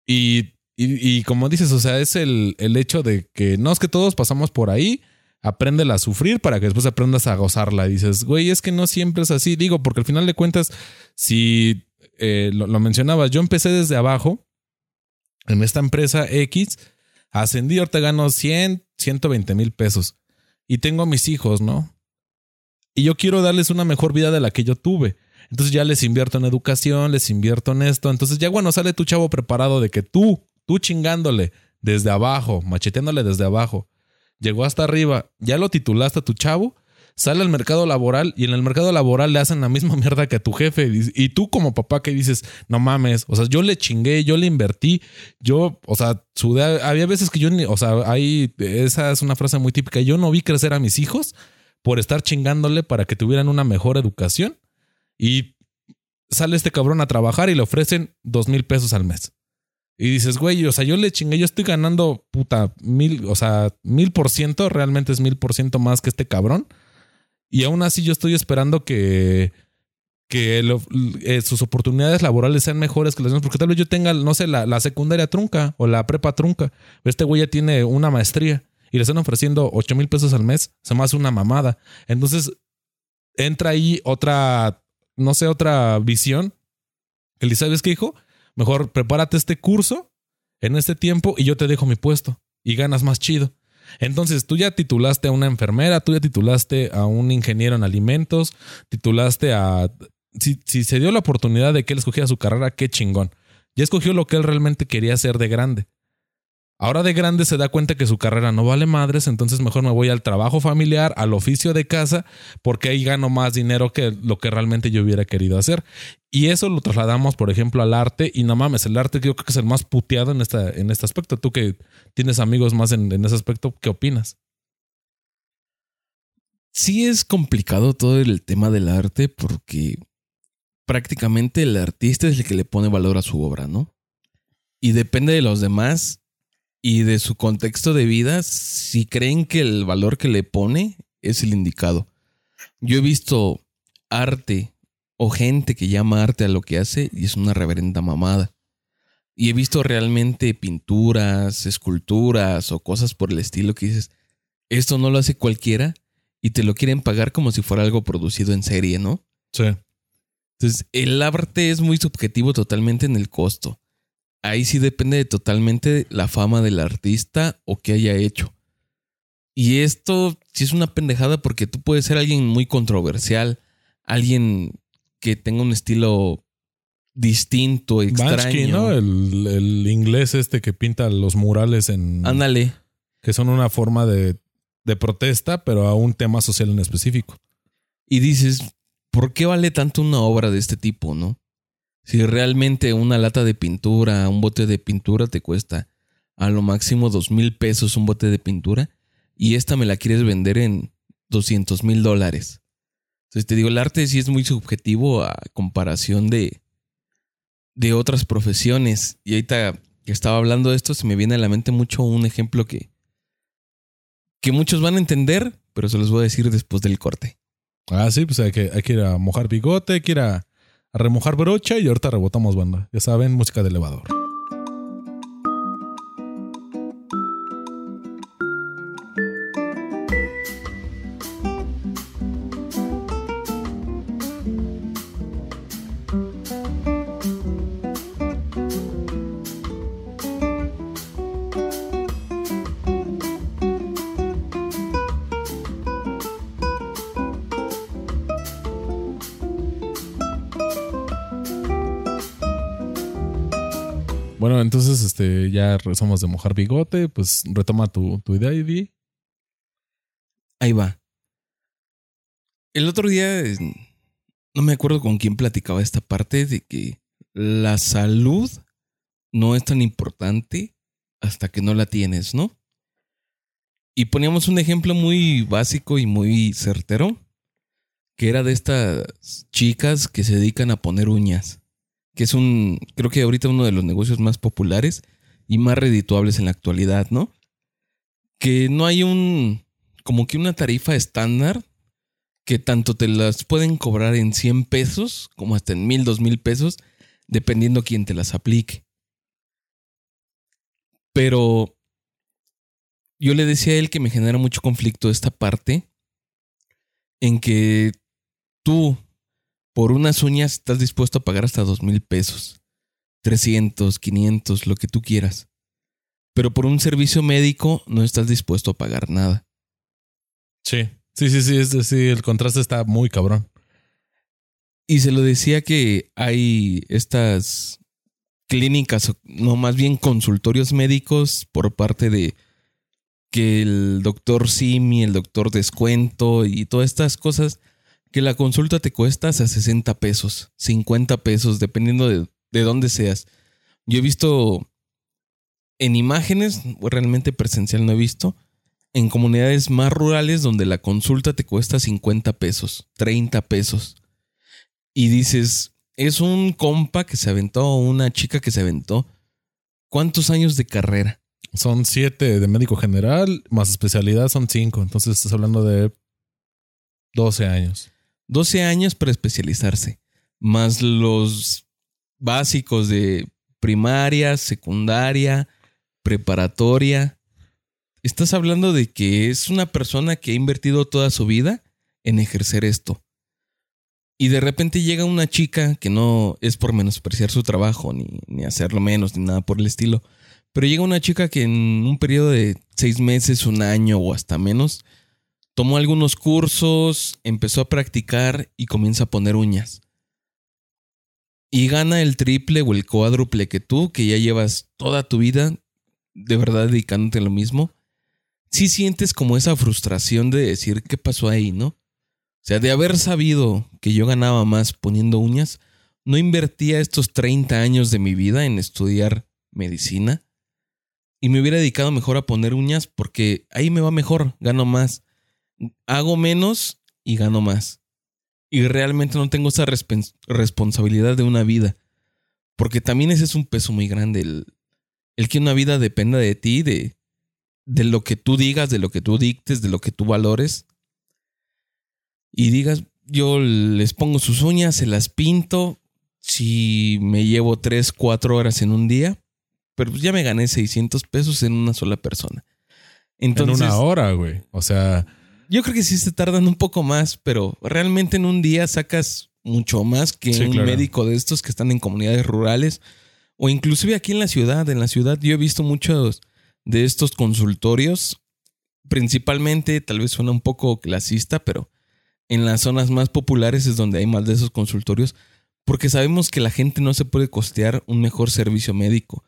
Y, y, y como dices, o sea, es el, el hecho de que no es que todos pasamos por ahí, apréndela a sufrir para que después aprendas a gozarla. Dices, güey, es que no siempre es así. Digo, porque al final de cuentas, si eh, lo, lo mencionabas, yo empecé desde abajo en esta empresa X, ascendí, ahorita gano 100, 120 mil pesos. Y tengo a mis hijos, ¿no? Y yo quiero darles una mejor vida de la que yo tuve. Entonces ya les invierto en educación, les invierto en esto. Entonces ya bueno, sale tu chavo preparado de que tú, tú chingándole desde abajo, macheteándole desde abajo, llegó hasta arriba, ya lo titulaste a tu chavo, sale al mercado laboral y en el mercado laboral le hacen la misma [laughs] mierda que a tu jefe. Y tú como papá que dices, no mames, o sea, yo le chingué, yo le invertí, yo, o sea, había veces que yo, ni, o sea, ahí, esa es una frase muy típica, yo no vi crecer a mis hijos por estar chingándole para que tuvieran una mejor educación. Y sale este cabrón a trabajar y le ofrecen dos mil pesos al mes. Y dices, güey, o sea, yo le chingué, yo estoy ganando puta mil, o sea, mil por ciento, realmente es mil por ciento más que este cabrón. Y aún así yo estoy esperando que, que eh, sus oportunidades laborales sean mejores que las demás, porque tal vez yo tenga, no sé, la, la secundaria trunca o la prepa trunca. Este güey ya tiene una maestría y le están ofreciendo ocho mil pesos al mes, se me hace una mamada. Entonces entra ahí otra, no sé, otra visión. Que le ¿sabes qué, hijo? Mejor prepárate este curso en este tiempo y yo te dejo mi puesto y ganas más chido. Entonces tú ya titulaste a una enfermera, tú ya titulaste a un ingeniero en alimentos, titulaste a... Si, si se dio la oportunidad de que él escogiera su carrera, qué chingón. Ya escogió lo que él realmente quería hacer de grande. Ahora de grande se da cuenta que su carrera no vale madres, entonces mejor me voy al trabajo familiar, al oficio de casa, porque ahí gano más dinero que lo que realmente yo hubiera querido hacer. Y eso lo trasladamos, por ejemplo, al arte. Y no mames, el arte yo creo que es el más puteado en, esta, en este aspecto. Tú que tienes amigos más en, en ese aspecto, ¿qué opinas? Sí es complicado todo el tema del arte porque prácticamente el artista es el que le pone valor a su obra, ¿no? Y depende de los demás y de su contexto de vida si creen que el valor que le pone es el indicado. Yo he visto arte o gente que llama arte a lo que hace y es una reverenda mamada. Y he visto realmente pinturas, esculturas o cosas por el estilo que dices, esto no lo hace cualquiera y te lo quieren pagar como si fuera algo producido en serie, ¿no? Sí. Entonces, el arte es muy subjetivo totalmente en el costo. Ahí sí depende de totalmente la fama del artista o qué haya hecho. Y esto sí es una pendejada porque tú puedes ser alguien muy controversial, alguien que tenga un estilo distinto, extraño. Bansky, ¿no? El, el inglés este que pinta los murales en... Ándale. Que son una forma de, de protesta, pero a un tema social en específico. Y dices, ¿por qué vale tanto una obra de este tipo, no? Si realmente una lata de pintura, un bote de pintura te cuesta a lo máximo dos mil pesos un bote de pintura y esta me la quieres vender en 200 mil dólares. Entonces te digo, el arte sí es muy subjetivo a comparación de, de otras profesiones. Y ahorita que estaba hablando de esto, se me viene a la mente mucho un ejemplo que, que muchos van a entender, pero se los voy a decir después del corte. Ah, sí, pues hay que, hay que ir a mojar bigote, hay que ir a, a remojar brocha y ahorita rebotamos banda. Ya saben, música de elevador. Ya somos de mojar bigote, pues retoma tu, idea, Ivy. Ahí va. El otro día, no me acuerdo con quién platicaba esta parte de que la salud no es tan importante hasta que no la tienes, ¿no? Y poníamos un ejemplo muy básico y muy certero, que era de estas chicas que se dedican a poner uñas, que es un, creo que ahorita uno de los negocios más populares y más redituables en la actualidad, ¿no? Que no hay un, como que una tarifa estándar que tanto te las pueden cobrar en 100 pesos como hasta en 1000, 2000 pesos, dependiendo quién te las aplique. Pero yo le decía a él que me genera mucho conflicto esta parte en que tú por unas uñas estás dispuesto a pagar hasta dos mil pesos, 300, 500, lo que tú quieras. Pero por un servicio médico no estás dispuesto a pagar nada. Sí, sí, sí, sí, es decir, el contraste está muy cabrón. Y se lo decía que hay estas clínicas, no más bien consultorios médicos por parte de que el doctor Simi, el doctor Descuento y todas estas cosas, que la consulta te cuesta hasta 60 pesos, 50 pesos, dependiendo de, de dónde seas. Yo he visto en imágenes, realmente presencial no he visto, en comunidades más rurales donde la consulta te cuesta 50 pesos, 30 pesos. Y dices, es un compa que se aventó, una chica que se aventó. ¿Cuántos años de carrera? Son siete de médico general, más especialidad son cinco. Entonces estás hablando de 12 años. 12 años para especializarse, más los básicos de primaria, secundaria, preparatoria. Estás hablando de que es una persona que ha invertido toda su vida en ejercer esto. Y de repente llega una chica que no es por menospreciar su trabajo, ni, ni hacerlo menos, ni nada por el estilo. Pero llega una chica que en un periodo de seis meses, un año o hasta menos, tomó algunos cursos, empezó a practicar y comienza a poner uñas. Y gana el triple o el cuádruple que tú, que ya llevas toda tu vida de verdad dedicándote a lo mismo. Sí sientes como esa frustración de decir qué pasó ahí, ¿no? O sea, de haber sabido que yo ganaba más poniendo uñas, no invertía estos 30 años de mi vida en estudiar medicina y me hubiera dedicado mejor a poner uñas porque ahí me va mejor, gano más. Hago menos y gano más. Y realmente no tengo esa responsabilidad de una vida. Porque también ese es un peso muy grande. El, el que una vida dependa de ti, de, de lo que tú digas, de lo que tú dictes, de lo que tú valores. Y digas, yo les pongo sus uñas, se las pinto. Si me llevo 3, 4 horas en un día, pero pues ya me gané 600 pesos en una sola persona. Entonces, en una hora, güey. O sea, yo creo que sí se tardan un poco más, pero realmente en un día sacas mucho más que Sí, un claro. médico de estos que están en comunidades rurales O inclusive aquí en la ciudad, en la ciudad yo he visto muchos de estos consultorios, principalmente, tal vez suena un poco clasista, pero en las zonas más populares es donde hay más de esos consultorios, porque sabemos que la gente no se puede costear un mejor servicio médico.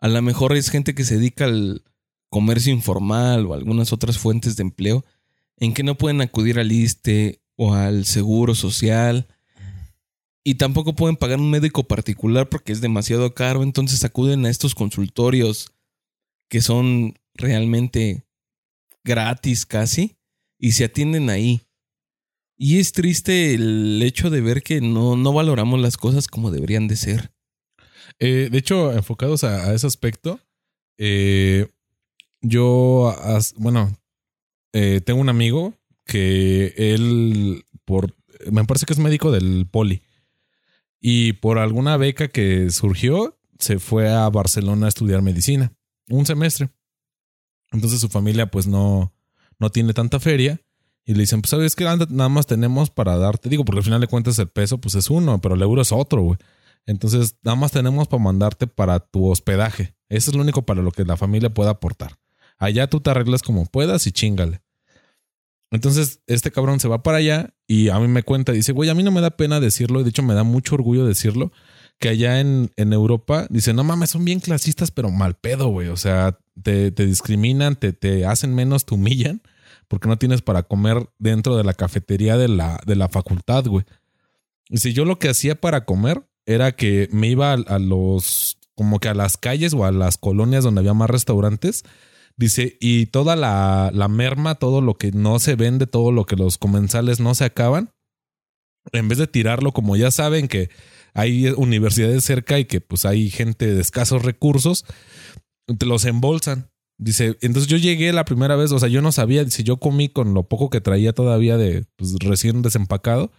A lo mejor es gente que se dedica al comercio informal o algunas otras fuentes de empleo en que no pueden acudir al ISTE o al seguro social y tampoco pueden pagar un médico particular porque es demasiado caro, entonces acuden a estos consultorios que son realmente gratis casi y se atienden ahí. Y es triste el hecho de ver que no, no valoramos las cosas como deberían de ser. Eh, de hecho, enfocados a, ese aspecto, eh, yo, bueno, eh, tengo un amigo que él, por, me parece que es médico del Poli. Y por alguna beca que surgió, se fue a Barcelona a estudiar medicina. Un semestre. Entonces su familia pues no, no tiene tanta feria. Y le dicen, pues sabes que nada más tenemos para darte, digo, porque al final de cuentas el peso pues es uno, pero el euro es otro, güey. Entonces nada más tenemos para mandarte para tu hospedaje. Eso es lo único para lo que la familia pueda aportar. Allá tú te arreglas como puedas y chingale. Entonces, este cabrón se va para allá y a mí me cuenta, dice, güey, a mí no me da pena decirlo, de hecho me da mucho orgullo decirlo, que allá en, en Europa, dice, no mames, son bien clasistas, pero mal pedo, güey. O sea, te, te discriminan, te, te, hacen menos, te humillan, porque no tienes para comer dentro de la cafetería de la, de la facultad, güey. Dice, yo lo que hacía para comer era que me iba a, a los, como que a las calles o a las colonias donde había más restaurantes Dice, y toda la, la merma, todo lo que no se vende, todo lo que los comensales no se acaban, en vez de tirarlo, como ya saben que hay universidades cerca y que pues hay gente de escasos recursos, te los embolsan. Dice, entonces yo llegué la primera vez, o sea, yo no sabía, dice, yo comí con lo poco que traía todavía de pues, recién desempacado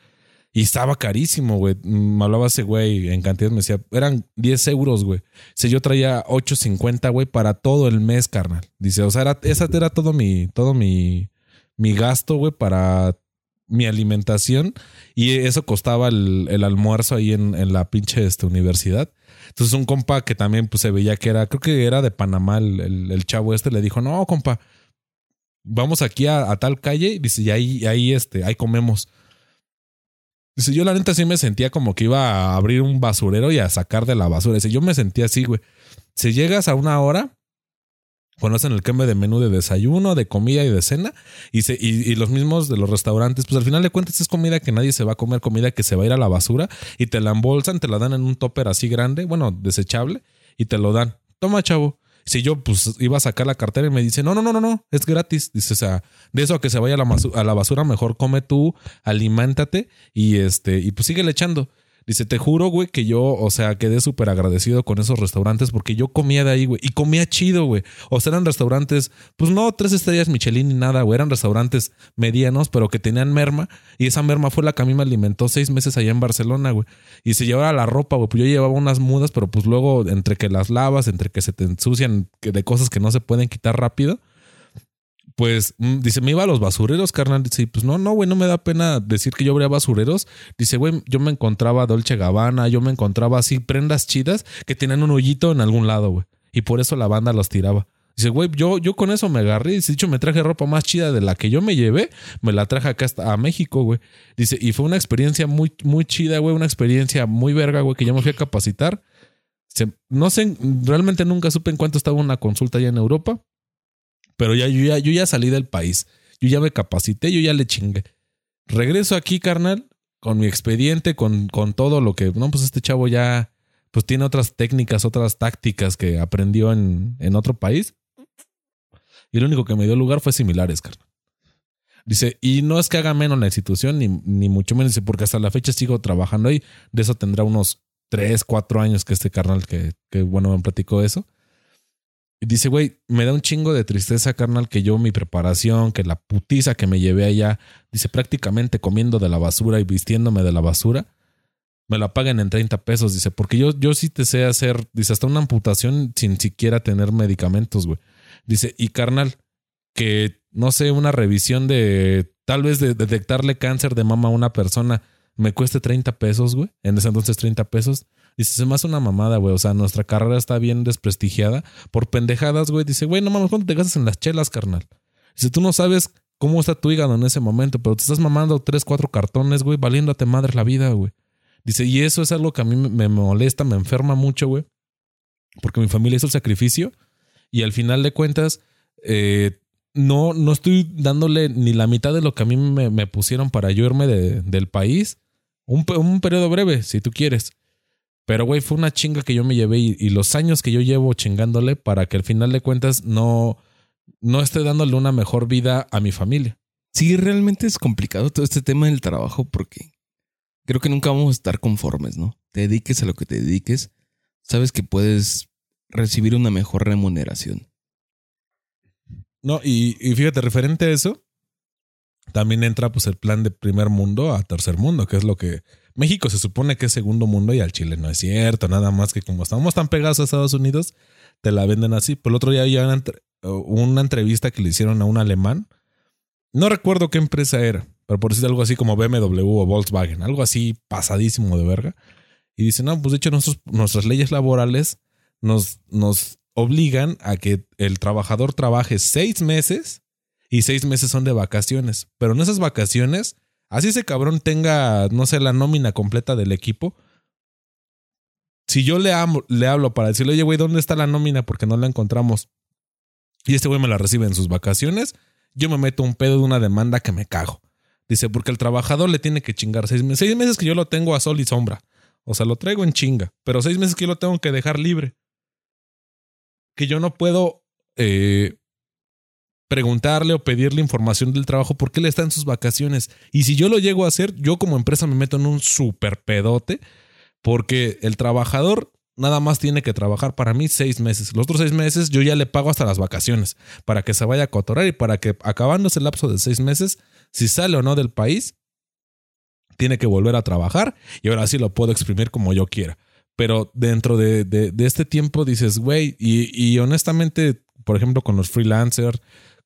y estaba carísimo, güey. Me hablaba ese güey en cantidad, me decía, eran 10 euros, güey. Si yo traía 8.50, güey, para todo el mes, carnal. Dice, o sea, era, esa era todo mi, todo mi, mi gasto, güey, para mi alimentación. Y eso costaba el, el almuerzo ahí en, en la pinche este, universidad. Entonces un compa que también pues, se veía que era, creo que era de Panamá, el, el, chavo este le dijo, no, compa, vamos aquí a, a tal calle. Dice, y ahí, ahí, este, ahí comemos. Dice, yo la neta sí me sentía como que iba a abrir un basurero y a sacar de la basura. Dice, yo me sentía así, güey. Si llegas a una hora, conocen el cambio de menú de desayuno, de comida y de cena, y, se, y, los mismos de los restaurantes, pues al final de cuentas es comida que nadie se va a comer, comida que se va a ir a la basura, y te la embolsan, te la dan en un topper así grande, bueno, desechable, y te lo dan. Toma, chavo. Si yo pues iba a sacar la cartera y me dice, no, no, no, no, no, es gratis. Dice, o sea, de eso a que se vaya a la, basura, mejor come tú, aliméntate y este, y pues sigue echando. Dice, te juro, güey, que yo, o sea, quedé súper agradecido con esos restaurantes porque yo comía de ahí, güey. Y comía chido, güey. O sea, eran restaurantes, pues no tres estrellas Michelin ni nada, güey. Eran restaurantes medianos, pero que tenían merma. Y esa merma fue la que a mí me alimentó seis meses allá en Barcelona, güey. Y se llevaba la ropa, güey. Pues yo llevaba unas mudas, pero pues luego entre que las lavas, entre que se te ensucian de cosas que no se pueden quitar rápido pues mm, dice, me iba a los basureros, carnal. Dice, pues no, no, güey, no me da pena decir que yo abría basureros. Dice, güey, yo me encontraba Dolce Gabbana, yo me encontraba así prendas chidas que tenían un hoyito en algún lado, güey. Y por eso la banda los tiraba. Dice, güey, yo, yo con eso me agarré. Dice, dicho, me traje ropa más chida de la que yo me llevé. Me la traje acá hasta a México, güey. Dice, y fue una experiencia muy, muy chida, güey. Una experiencia muy verga, güey, que yo me fui a capacitar. no sé, realmente nunca supe en cuánto estaba una consulta allá en Europa. Pero ya yo, ya yo ya salí del país. Yo ya me capacité, yo ya le chingué. Regreso aquí, carnal, con mi expediente, con, con todo lo que. No, pues este chavo ya. Pues tiene otras técnicas, otras tácticas que aprendió en, en otro país. Y lo único que me dio lugar fue similares, carnal. Dice, y no es que haga menos la institución, ni, ni mucho menos, porque hasta la fecha sigo trabajando ahí. De eso tendrá unos 3, 4 años que este carnal que, que bueno, me platicó eso. Dice, güey, me da un chingo de tristeza, carnal, que yo mi preparación, que la putiza que me llevé allá, dice, prácticamente comiendo de la basura y vistiéndome de la basura, me la paguen en 30 pesos, dice, porque yo, yo sí te sé hacer, dice, hasta una amputación sin siquiera tener medicamentos, güey. Dice, y carnal, que no sé, una revisión de tal vez de detectarle cáncer de mama a una persona me cueste 30 pesos, güey. En ese entonces 30 pesos. Dice, se me hace una mamada, güey. O sea, nuestra carrera está bien desprestigiada por pendejadas, güey. Dice, güey, no mames, ¿cuánto te gastas en las chelas, carnal? Dice, tú no sabes cómo está tu hígado en ese momento, pero te estás mamando tres, cuatro cartones, güey, valiéndote madre la vida, güey. Dice, y eso es algo que a mí me molesta, me enferma mucho, güey. Porque mi familia hizo el sacrificio y al final de cuentas, eh, no, no estoy dándole ni la mitad de lo que a mí me, pusieron para yo irme del país. Un, un, periodo breve, si tú quieres. Pero, güey, fue una chinga que yo me llevé y, los años que yo llevo chingándole para que al final de cuentas no, no esté dándole una mejor vida a mi familia. Sí, realmente es complicado todo este tema del trabajo porque creo que nunca vamos a estar conformes, ¿no? Te dediques a lo que te dediques, sabes que puedes recibir una mejor remuneración. No, y, fíjate, referente a eso, también entra pues el plan de primer mundo a tercer mundo, que es lo que México se supone que es segundo mundo y al Chile no es cierto, nada más que como estamos tan pegados a Estados Unidos, te la venden así. Por el otro día había una, entrevista que le hicieron a un alemán, no recuerdo qué empresa era, pero por decir algo así como BMW o Volkswagen, algo así pasadísimo de verga. Y dice, no, pues de hecho nuestras leyes laborales nos, nos obligan a que el trabajador trabaje seis meses y seis meses son de vacaciones. Pero en esas vacaciones, así ese cabrón tenga, no sé, la nómina completa del equipo. Si yo le, le hablo para decirle, oye, güey, ¿dónde está la nómina? Porque no la encontramos. Y este güey me la recibe en sus vacaciones. Yo me meto un pedo de una demanda que me cago. Dice, porque el trabajador le tiene que chingar seis meses. Seis meses que yo lo tengo a sol y sombra. O sea, lo traigo en chinga. Pero seis meses que yo lo tengo que dejar libre que yo no puedo eh, preguntarle o pedirle información del trabajo porque él está en sus vacaciones. Y si yo lo llego a hacer, yo como empresa me meto en un super pedote porque el trabajador nada más tiene que trabajar para mí seis meses. Los otros seis meses yo ya le pago hasta las vacaciones para que se vaya a cotorar y para que acabándose el lapso de seis meses, si sale o no del país, tiene que volver a trabajar y ahora sí lo puedo exprimir como yo quiera. Pero dentro de, de, este tiempo dices, güey, y, y, honestamente, por ejemplo, con los freelancers,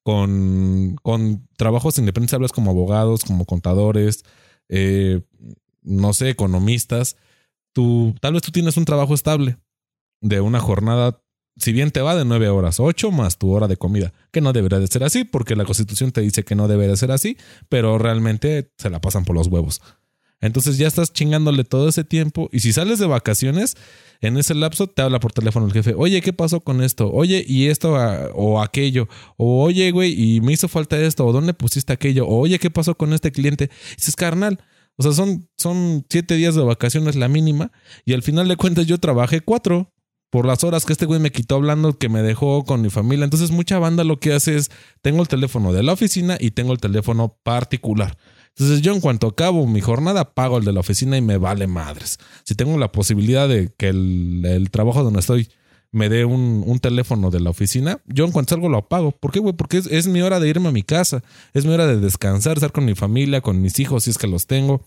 con, con trabajos independientes, hablas como abogados, como contadores, eh, no sé, economistas. Tú, tal vez tú tienes un trabajo estable de una jornada, si bien te va de nueve horas, ocho más tu hora de comida, que no debería de ser así, porque la constitución te dice que no debería de ser así, pero realmente se la pasan por los huevos. Entonces ya estás chingándole todo ese tiempo y si sales de vacaciones, en ese lapso te habla por teléfono el jefe, oye, ¿qué pasó con esto? Oye, y esto ah, o aquello, o oye, güey, y me hizo falta esto, o dónde pusiste aquello, o oye, ¿qué pasó con este cliente? Y dices, carnal, o sea, son, son siete días de vacaciones la mínima y al final de cuentas yo trabajé cuatro por las horas que este güey me quitó hablando que me dejó con mi familia. Entonces mucha banda lo que hace es, tengo el teléfono de la oficina y tengo el teléfono particular. Entonces yo en cuanto acabo mi jornada pago el de la oficina y me vale madres. Si tengo la posibilidad de que el, trabajo donde estoy me dé un, teléfono de la oficina, yo en cuanto salgo lo apago. ¿Por qué, güey? Porque es, mi hora de irme a mi casa, es mi hora de descansar, estar con mi familia, con mis hijos si es que los tengo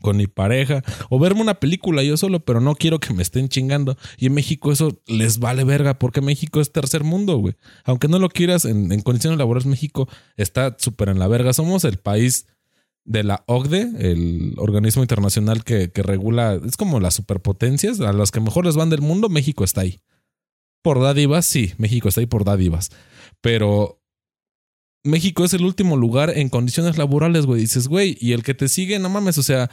con mi pareja o verme una película yo solo, pero no quiero que me estén chingando. Y en México eso les vale verga porque México es tercer mundo, güey. Aunque no lo quieras, en, en condiciones laborales México está súper en la verga. Somos el país de la OCDE, el organismo internacional que, regula, es como las superpotencias, a las que mejor les van del mundo, México está ahí. Por dádivas, sí, México está ahí por dádivas. Pero México es el último lugar en condiciones laborales, güey. Dices, güey, y el que te sigue, no mames, o sea,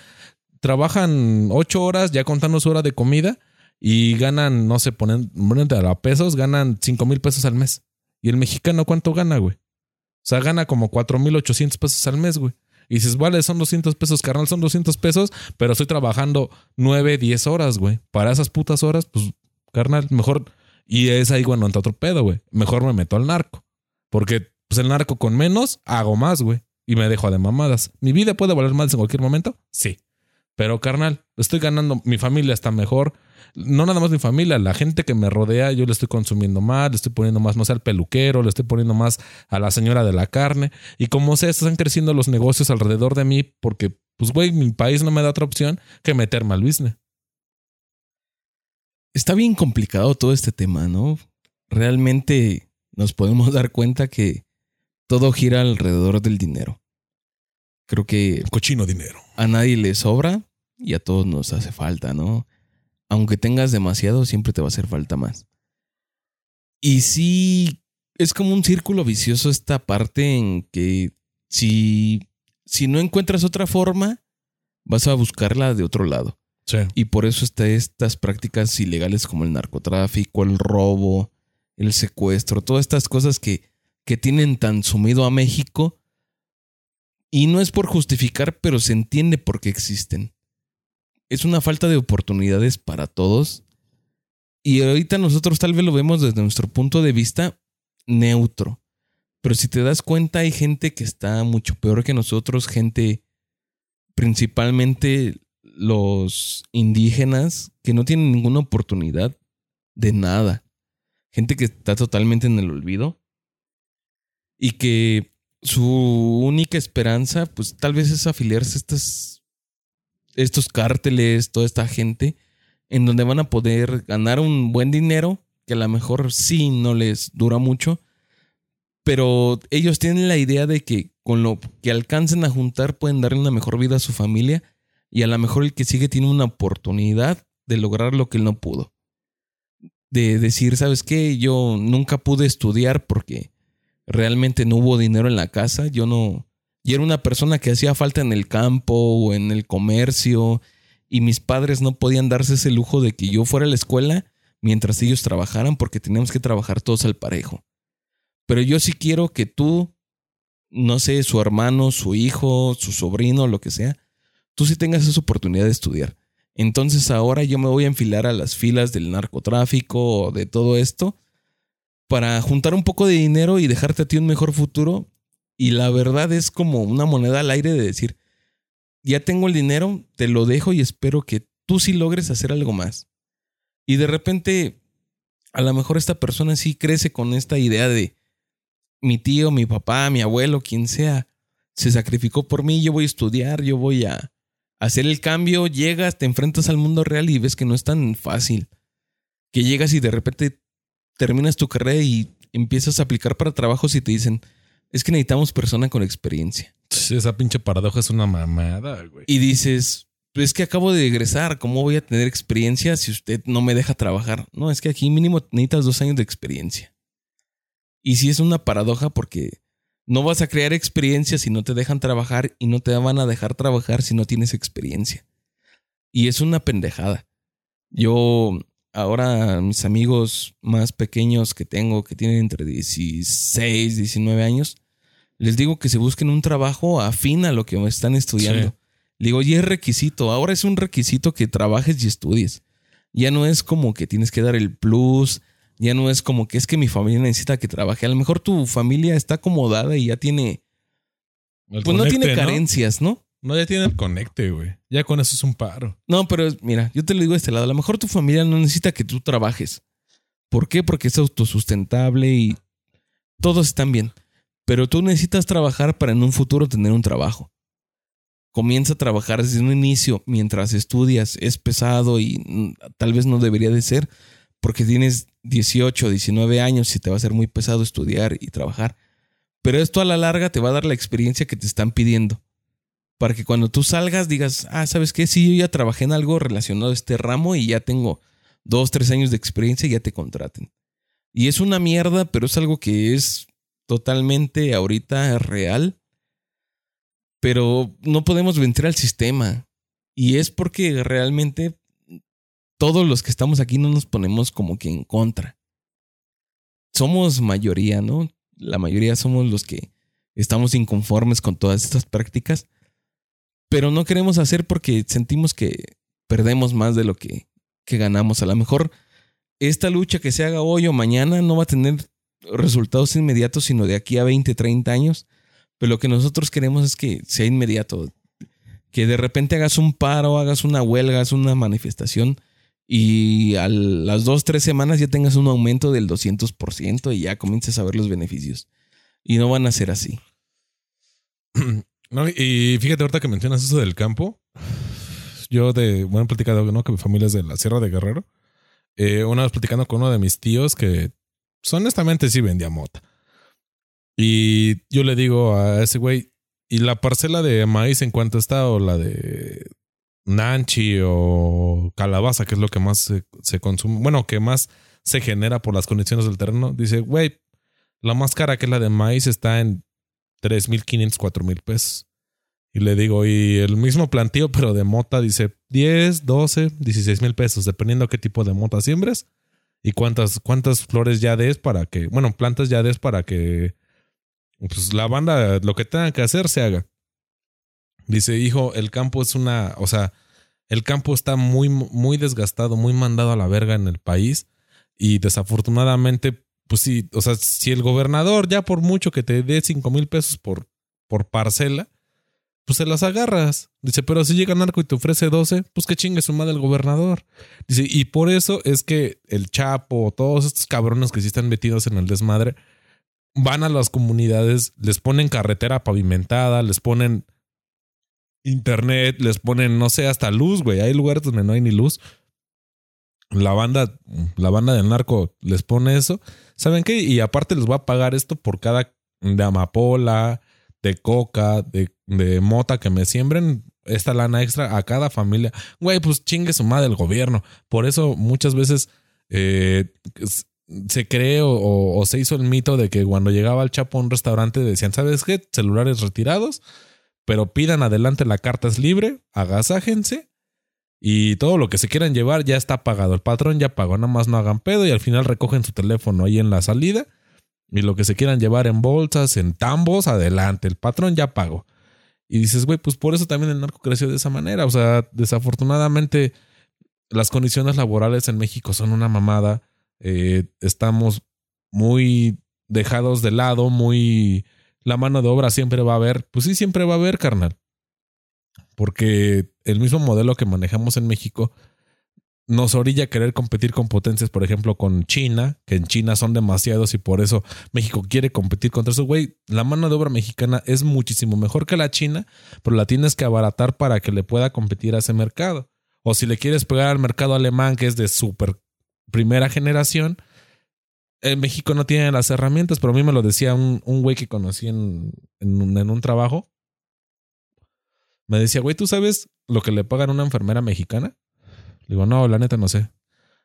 trabajan ocho horas ya contando su hora de comida y ganan, no sé, ponen, a pesos, ganan cinco mil pesos al mes. ¿Y el mexicano cuánto gana, güey? O sea, gana como cuatro mil ochocientos pesos al mes, güey. Y dices, vale, son 200 pesos, carnal, son 200 pesos, pero estoy trabajando 9, 10 horas, güey. Para esas putas horas, pues, carnal, mejor. Y es ahí cuando entra otro pedo, güey. Mejor me meto al narco. Porque, pues, el narco con menos, hago más, güey. Y me dejo de mamadas. ¿Mi vida puede valer más en cualquier momento? Sí. Pero, carnal, estoy ganando, mi familia está mejor, no nada más mi familia, la gente que me rodea, yo le estoy consumiendo más, le estoy poniendo más, no sé, al peluquero, le estoy poniendo más a la señora de la carne. Y como sé, están creciendo los negocios alrededor de mí porque, pues, güey, mi país no me da otra opción que meterme al business. Está bien complicado todo este tema, ¿no? Realmente nos podemos dar cuenta que todo gira alrededor del dinero. Creo que... Cochino dinero. A nadie le sobra y a todos nos hace falta, ¿no? Aunque tengas demasiado, siempre te va a hacer falta más. Y sí, es como un círculo vicioso esta parte en que si, si no encuentras otra forma, vas a buscarla de otro lado. Sí. Y por eso está estas prácticas ilegales como el narcotráfico, el robo, el secuestro, todas estas cosas que, que tienen tan sumido a México. Y no es por justificar, pero se entiende por qué existen. Es una falta de oportunidades para todos. Y ahorita nosotros tal vez lo vemos desde nuestro punto de vista neutro. Pero si te das cuenta, hay gente que está mucho peor que nosotros, gente principalmente los indígenas que no tienen ninguna oportunidad de nada. Gente que está totalmente en el olvido y que su única esperanza, pues tal vez es afiliarse a estas, estos cárteles, toda esta gente, en donde van a poder ganar un buen dinero, que a lo mejor sí no les dura mucho, pero ellos tienen la idea de que con lo que alcancen a juntar pueden darle una mejor vida a su familia y a lo mejor el que sigue tiene una oportunidad de lograr lo que él no pudo. De decir, ¿sabes qué? Yo nunca pude estudiar porque realmente no hubo dinero en la casa. Yo no... Y era una persona que hacía falta en el campo o en el comercio y mis padres no podían darse ese lujo de que yo fuera a la escuela mientras ellos trabajaran porque teníamos que trabajar todos al parejo. Pero yo sí quiero que tú, no sé, su hermano, su hijo, su sobrino, lo que sea, tú sí tengas esa oportunidad de estudiar. Entonces ahora yo me voy a enfilar a las filas del narcotráfico o de todo esto para juntar un poco de dinero y dejarte a ti un mejor futuro. Y la verdad es como una moneda al aire de decir, ya tengo el dinero, te lo dejo y espero que tú sí logres hacer algo más. Y de repente, a lo mejor esta persona sí crece con esta idea de mi tío, mi papá, mi abuelo, quien sea, se sacrificó por mí, yo voy a estudiar, yo voy a hacer el cambio, llegas, te enfrentas al mundo real y ves que no es tan fácil. Que llegas y de repente terminas tu carrera y empiezas a aplicar para trabajos y te dicen, es que necesitamos persona con experiencia. Esa pinche paradoja es una mamada, güey. Y dices, pues es que acabo de egresar, ¿cómo voy a tener experiencia si usted no me deja trabajar? No, es que aquí mínimo necesitas dos años de experiencia. Y sí es una paradoja porque no vas a crear experiencia si no te dejan trabajar y no te van a dejar trabajar si no tienes experiencia. Y es una pendejada. Yo ahora mis amigos más pequeños que tengo, que tienen entre 16, 19 años, les digo que se busquen un trabajo afín a lo que están estudiando. Sí. digo, y es requisito, ahora es un requisito que trabajes y estudies. Ya no es como que tienes que dar el plus, ya no es como que es que mi familia necesita que trabaje. A lo mejor tu familia está acomodada y ya tiene, El pues no tiene carencias, ¿no? ¿no? ya tiene el conecte, güey. Ya con eso es un paro. No, pero mira, yo te lo digo de este lado. A lo mejor tu familia no necesita que tú trabajes. ¿Por qué? Porque es autosustentable y todos están bien. Pero tú necesitas trabajar para en un futuro tener un trabajo. Comienza a trabajar desde un inicio mientras estudias. Es pesado y mm, tal vez no debería de ser porque tienes 18, 19 años y te va a ser muy pesado estudiar y trabajar. Pero esto a la larga te va a dar la experiencia que te están pidiendo para que cuando tú salgas digas, ah, ¿sabes qué? Sí, yo ya trabajé en algo relacionado a este ramo y ya tengo dos, tres años de experiencia y ya te contraten. Y es una mierda, pero es algo que es totalmente ahorita real. Pero no podemos vencer al sistema. Y es porque realmente todos los que estamos aquí no nos ponemos como que en contra. Somos mayoría, ¿no? La mayoría somos los que estamos inconformes con todas estas prácticas pero no queremos hacer porque sentimos que perdemos más de lo que, que ganamos. A lo mejor esta lucha que se haga hoy o mañana no va a tener resultados inmediatos, sino de aquí a 20, 30 años. Pero lo que nosotros queremos es que sea inmediato. Que de repente hagas un paro, hagas una huelga, hagas una manifestación y a las dos, tres semanas ya tengas un aumento del 200% y ya comiences a ver los beneficios. Y no van a ser así. [clears throat] No, y fíjate, ahorita que mencionas eso del campo, yo de, bueno, platicado, ¿no? Que mi familia es de la Sierra de Guerrero. Eh, una vez platicando con uno de mis tíos que honestamente sí vendía mota. Y yo le digo a ese güey, ¿y la parcela de maíz en cuánto está o la de nanchi o calabaza, que es lo que más se, consume, bueno, que más se genera por las condiciones del terreno, dice, güey, la más cara que es la de maíz está en 3.500, 4.000 pesos. Y le digo, y el mismo plantío, pero de mota, dice 10, 12, 16 mil pesos, dependiendo qué tipo de mota siembres y cuántas, cuántas flores ya des para que, bueno, plantas ya des para que pues, la banda lo que tenga que hacer se haga. Dice, hijo, el campo es una, o sea, el campo está muy, muy desgastado, muy mandado a la verga en el país y desafortunadamente, pues sí, o sea, si el gobernador ya por mucho que te dé 5 mil pesos por, por parcela, pues se las agarras. Dice, pero si llega narco y te ofrece 12, pues que chingue su madre el gobernador. Dice, y por eso es que el Chapo, todos estos cabrones que sí están metidos en el desmadre, van a las comunidades, les ponen carretera pavimentada, les ponen internet, les ponen, no sé, hasta luz, güey. Hay lugares donde no hay ni luz. La banda, la banda del narco les pone eso. ¿Saben qué? Y aparte les va a pagar esto por cada de amapola, de coca, de, de mota que me siembren esta lana extra a cada familia. Güey, pues chingue su madre el gobierno. Por eso muchas veces eh, se cree o, se hizo el mito de que cuando llegaba el Chapo a un restaurante decían, ¿sabes qué? Celulares retirados, pero pidan adelante la carta es libre, agasájense y todo lo que se quieran llevar ya está pagado. El patrón ya pagó, nada más no hagan pedo y al final recogen su teléfono ahí en la salida y lo que se quieran llevar en bolsas, en tambos, adelante. El patrón ya pagó. Y dices, güey, pues por eso también el narco creció de esa manera. O sea, desafortunadamente las condiciones laborales en México son una mamada. Eh, estamos muy dejados de lado, muy... La mano de obra siempre va a haber. Pues sí, siempre va a haber, carnal. Porque el mismo modelo que manejamos en México nos orilla a querer competir con potencias, por ejemplo, con China, que en China son demasiados y por eso México quiere competir contra eso. Güey, la mano de obra mexicana es muchísimo mejor que la China, pero la tienes que abaratar para que le pueda competir a ese mercado. O si le quieres pegar al mercado alemán, que es de súper primera generación, en México no tiene las herramientas, pero a mí me lo decía un, un güey que conocí en, en, en un trabajo. Me decía, güey, ¿tú sabes lo que le pagan a una enfermera mexicana? Le digo, no, la neta no sé.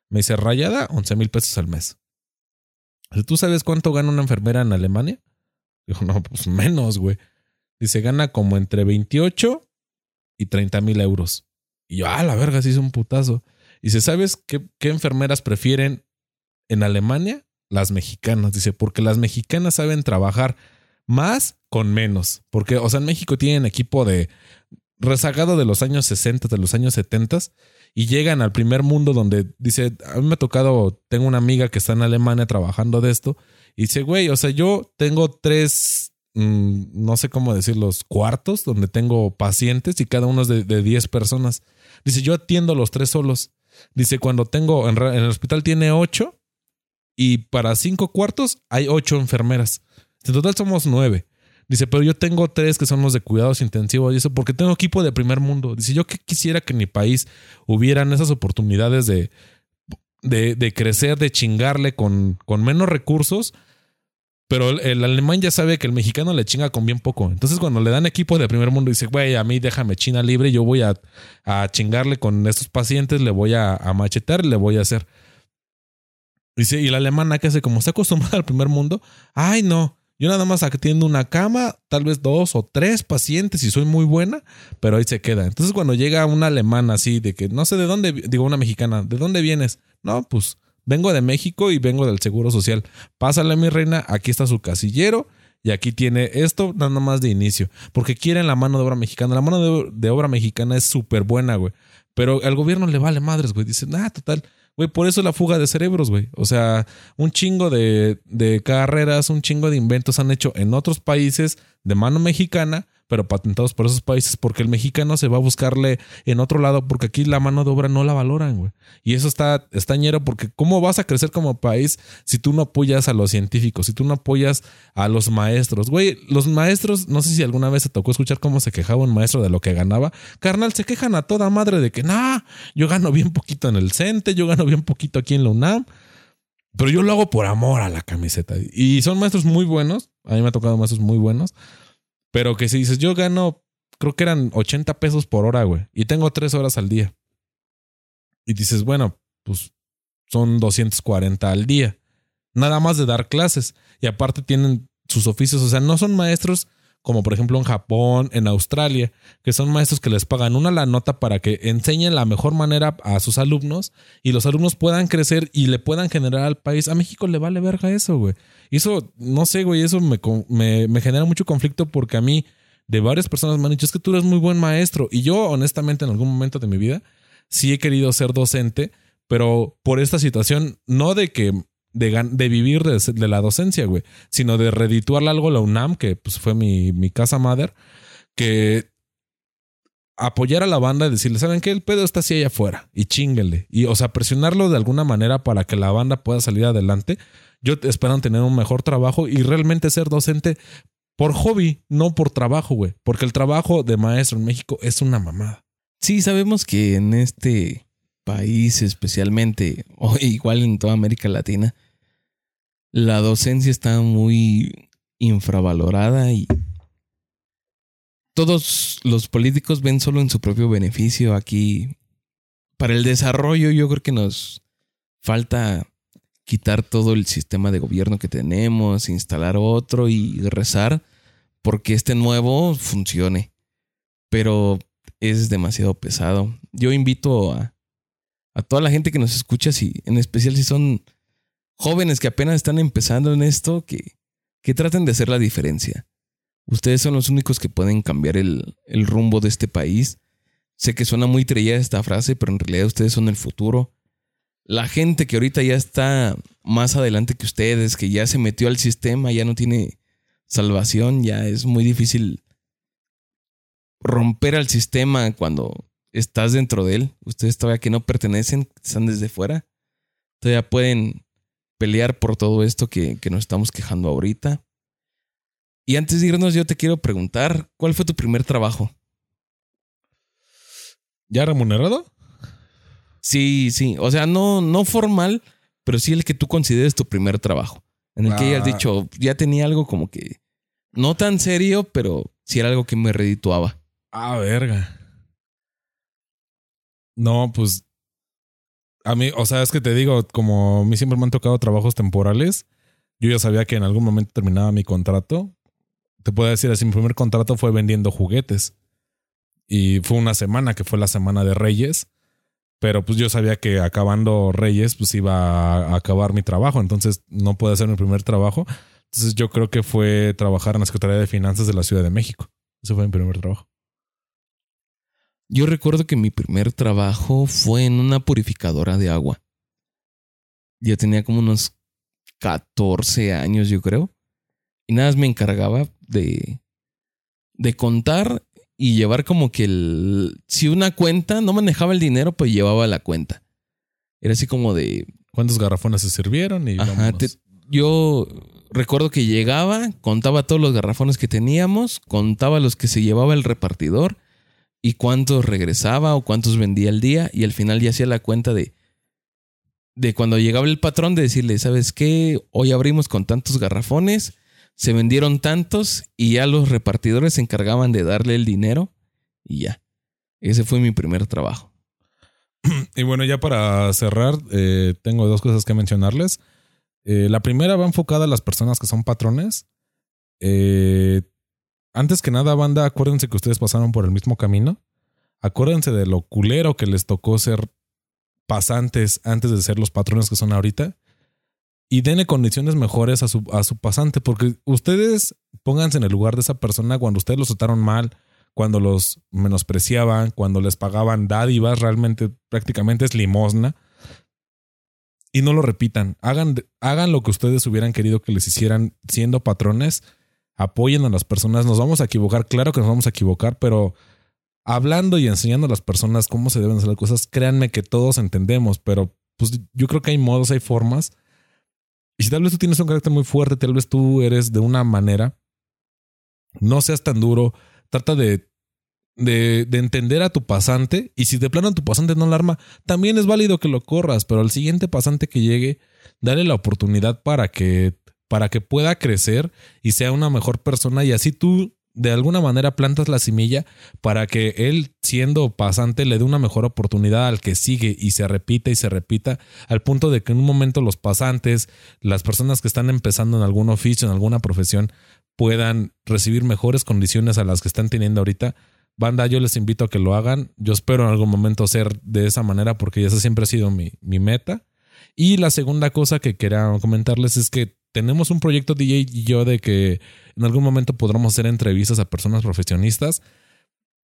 Me dice, rayada, 11 mil pesos al mes. ¿Tú sabes cuánto gana una enfermera en Alemania? Digo, no, pues menos, güey. Dice, gana como entre 28 y 30 mil euros. Y yo, ah, la verga, sí es un putazo. Dice, ¿sabes qué, qué enfermeras prefieren en Alemania? Las mexicanas. Dice, porque las mexicanas saben trabajar más con menos. Porque, o sea, en México tienen equipo de rezagado de los años 60, de los años 70 y llegan al primer mundo donde dice, a mí me ha tocado, tengo una amiga que está en Alemania trabajando de esto y dice, güey, o sea, yo tengo tres, mm, no sé cómo decir, los cuartos donde tengo pacientes y cada uno es de, de 10 personas. Dice, yo atiendo los tres solos. Dice, cuando tengo, en, en el hospital tiene ocho y para cinco cuartos hay ocho enfermeras. En total somos nueve. Dice, pero yo tengo tres que son los de cuidados intensivos y eso porque tengo equipo de primer mundo. Dice, yo que quisiera que en mi país hubieran esas oportunidades de, de, crecer, de chingarle con, con menos recursos. Pero el, alemán ya sabe que el mexicano le chinga con bien poco. Entonces, cuando le dan equipo de primer mundo, dice, güey, a mí déjame China libre, yo voy a, a chingarle con estos pacientes, le voy a, a machetar, le voy a hacer. Dice, y la alemana que hace como está acostumbrada [laughs] al primer mundo, ay, no, yo nada más atiendo una cama, tal vez dos o tres pacientes y soy muy buena, pero ahí se queda. Entonces cuando llega una alemana así de que no sé de dónde, digo una mexicana, ¿de dónde vienes? No, pues vengo de México y vengo del Seguro Social. Pásale mi reina, aquí está su casillero y aquí tiene esto nada más de inicio, porque quieren la mano de obra mexicana. La mano de, de obra mexicana es súper buena, güey. Pero al gobierno le vale madres, güey. Dicen, ah, total, Güey, por eso la fuga de cerebros, güey. O sea, un chingo de, de carreras, un chingo de inventos han hecho en otros países de mano mexicana pero patentados por esos países, porque el mexicano se va a buscarle en otro lado, porque aquí la mano de obra no la valoran, güey. Y eso está, está ñero, porque ¿cómo vas a crecer como país si tú no apoyas a los científicos, si tú no apoyas a los maestros? Güey, los maestros, no sé si alguna vez se tocó escuchar cómo se quejaba un maestro de lo que ganaba. Carnal, se quejan a toda madre de que, nah, yo gano bien poquito en el CENTE, yo gano bien poquito aquí en la UNAM. Pero yo lo hago por amor a la camiseta. Y son maestros muy buenos. A mí me ha tocado maestros muy buenos pero que si dices, yo gano creo que eran 80 pesos por hora, güey. Y tengo tres horas al día. Y dices, bueno, pues son 240 al día. Nada más de dar clases. Y aparte tienen sus oficios. O sea, no son maestros como por ejemplo en Japón, en Australia, que son maestros que les pagan una la nota para que enseñen la mejor manera a sus alumnos y los alumnos puedan crecer y le puedan generar al país. A México le vale verga eso, güey. Y eso, no sé, güey, eso me, me, me genera mucho conflicto porque a mí, de varias personas me han dicho, es que tú eres muy buen maestro. Y yo, honestamente, en algún momento de mi vida, sí he querido ser docente, pero por esta situación, no de que de, vivir de, la docencia, güey, sino de redituarle algo a la UNAM, que pues fue mi, mi casa madre, que apoyar a la banda y decirle, ¿saben qué? El pedo está así allá afuera y chinguele. Y, o sea, presionarlo de alguna manera para que la banda pueda salir adelante. Yo espero tener un mejor trabajo y realmente ser docente por hobby, no por trabajo, güey. Porque el trabajo de maestro en México es una mamada. Sí, sabemos que en este país especialmente, o [laughs] igual en toda América Latina, la docencia está muy infravalorada y todos los políticos ven solo en su propio beneficio aquí. Para el desarrollo yo creo que nos falta quitar todo el sistema de gobierno que tenemos, instalar otro y rezar porque este nuevo funcione. Pero es demasiado pesado. Yo invito a, a toda la gente que nos escucha, si, en especial si son jóvenes que apenas están empezando en esto, que, que traten de hacer la diferencia. Ustedes son los únicos que pueden cambiar el, el rumbo de este país. Sé que suena muy trillada esta frase, pero en realidad ustedes son el futuro. La gente que ahorita ya está más adelante que ustedes, que ya se metió al sistema, ya no tiene salvación, ya es muy difícil romper al sistema cuando estás dentro de él. Ustedes todavía que no pertenecen, están desde fuera. Todavía pueden pelear por todo esto que, que nos estamos quejando ahorita. Y antes de irnos, yo te quiero preguntar, ¿cuál fue tu primer trabajo? ¿Ya remunerado? Sí, sí. O sea, no, no formal, pero sí el que tú consideres tu primer trabajo. En el que hayas ah. dicho, ya tenía algo como que no tan serio, pero sí era algo que me redituaba. Ah, verga. No, pues a mí, o sea, es que te digo, como a mí siempre me han tocado trabajos temporales, yo ya sabía que en algún momento terminaba mi contrato. Te puedo decir así, mi primer contrato fue vendiendo juguetes. Y fue una semana, que fue la semana de Reyes. Pero pues yo sabía que acabando Reyes, pues iba a acabar mi trabajo. Entonces no pude hacer mi primer trabajo. Entonces yo creo que fue trabajar en la Secretaría de Finanzas de la Ciudad de México. Ese fue mi primer trabajo. Yo recuerdo que mi primer trabajo fue en una purificadora de agua. Yo tenía como unos 14 años, yo creo. Y nada más me encargaba de, de contar y llevar como que el... Si una cuenta no manejaba el dinero, pues llevaba la cuenta. Era así como de... ¿Cuántos garrafones se sirvieron? Y Ajá, yo recuerdo que llegaba, contaba todos los garrafones que teníamos, contaba los que se llevaba el repartidor y cuántos regresaba o cuántos vendía al día y al final ya hacía la cuenta de de cuando llegaba el patrón de decirle, ¿sabes qué? Hoy abrimos con tantos garrafones, se vendieron tantos y ya los repartidores se encargaban de darle el dinero y ya. Ese fue mi primer trabajo. [clears throat] Y bueno, ya para cerrar, eh, tengo dos cosas que mencionarles. Eh, la primera va enfocada a las personas que son patrones. Eh, antes que nada, banda, acuérdense que ustedes pasaron por el mismo camino. Acuérdense de lo culero que les tocó ser pasantes antes de ser los patrones que son ahorita. Y denle condiciones mejores a su, a su pasante, porque ustedes pónganse en el lugar de esa persona cuando ustedes los trataron mal, cuando los menospreciaban, cuando les pagaban dádivas, realmente prácticamente es limosna. Y no lo repitan. Hagan, hagan lo que ustedes hubieran querido que les hicieran siendo patrones apoyen a las personas. Nos vamos a equivocar, claro que nos vamos a equivocar, pero hablando y enseñando a las personas cómo se deben hacer las cosas, créanme que todos entendemos, pero pues yo creo que hay modos, hay formas. Y si tal vez tú tienes un carácter muy fuerte, tal vez tú eres de una manera, no seas tan duro, trata de, de, de entender a tu pasante y si de plano tu pasante no la arma, también es válido que lo corras, pero al siguiente pasante que llegue, dale la oportunidad para que para que pueda crecer y sea una mejor persona y así tú de alguna manera plantas la semilla para que él, siendo pasante, le dé una mejor oportunidad al que sigue y se repita y se repita, al punto de que en un momento los pasantes, las personas que están empezando en algún oficio, en alguna profesión, puedan recibir mejores condiciones a las que están teniendo ahorita. Banda, yo les invito a que lo hagan. Yo espero en algún momento ser de esa manera porque esa siempre ha sido mi, mi meta. Y la segunda cosa que quería comentarles es que tenemos un proyecto DJ y yo de que en algún momento podremos hacer entrevistas a personas profesionistas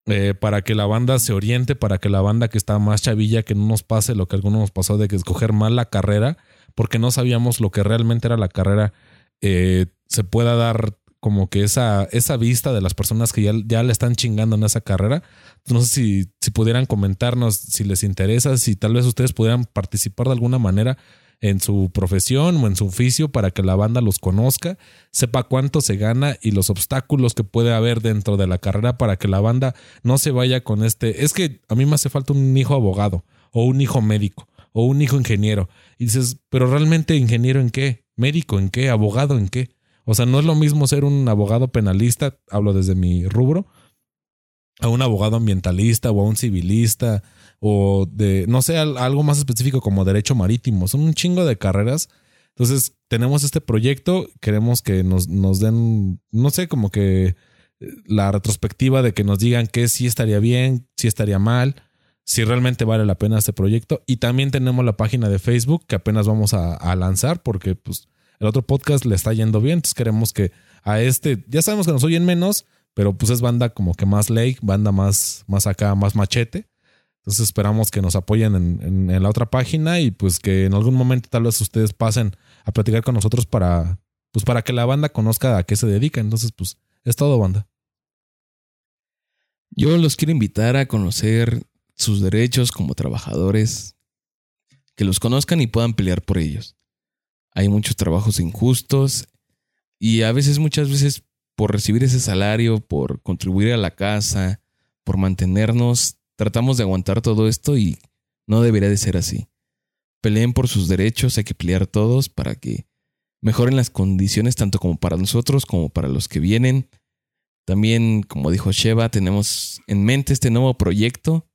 eh, para que la banda se oriente, para que la banda que está más chavilla, que no nos pase lo que algunos nos pasó de que escoger mal la carrera, porque no sabíamos lo que realmente era la carrera, eh, se pueda dar como que esa, esa vista de las personas que ya, ya le están chingando en esa carrera. No sé si, si pudieran comentarnos si les interesa, si tal vez ustedes pudieran participar de alguna manera en su profesión o en su oficio para que la banda los conozca, sepa cuánto se gana y los obstáculos que puede haber dentro de la carrera para que la banda no se vaya con este. Es que a mí me hace falta un hijo abogado o un hijo médico o un hijo ingeniero. Y dices, pero realmente ingeniero en qué? ¿Médico en qué? ¿Abogado en qué? O sea, no es lo mismo ser un abogado penalista, hablo desde mi rubro, a un abogado ambientalista o a un civilista o de, no sé, algo más específico como derecho marítimo. Son un chingo de carreras. Entonces, tenemos este proyecto, queremos que nos, nos den, no sé, como que eh, la retrospectiva de que nos digan que sí estaría bien, si estaría mal, si realmente vale la pena este proyecto. Y también tenemos la página de Facebook que apenas vamos a, a lanzar porque pues el otro podcast le está yendo bien. Entonces queremos que a este, ya sabemos que nos oyen menos, pero pues es banda como que más lake, banda más, más acá, más machete. Entonces esperamos que nos apoyen en, en, la otra página y pues que en algún momento tal vez ustedes pasen a platicar con nosotros para, pues para que la banda conozca a qué se dedica. Entonces pues es todo banda. Yo los quiero invitar a conocer sus derechos como trabajadores, que los conozcan y puedan pelear por ellos. Hay muchos trabajos injustos y a veces, muchas veces, por recibir ese salario, por contribuir a la casa, por mantenernos, tratamos de aguantar todo esto y no debería de ser así. Peleen por sus derechos, hay que pelear todos para que mejoren las condiciones tanto como para nosotros como para los que vienen. También, como dijo Sheva, tenemos en mente este nuevo proyecto.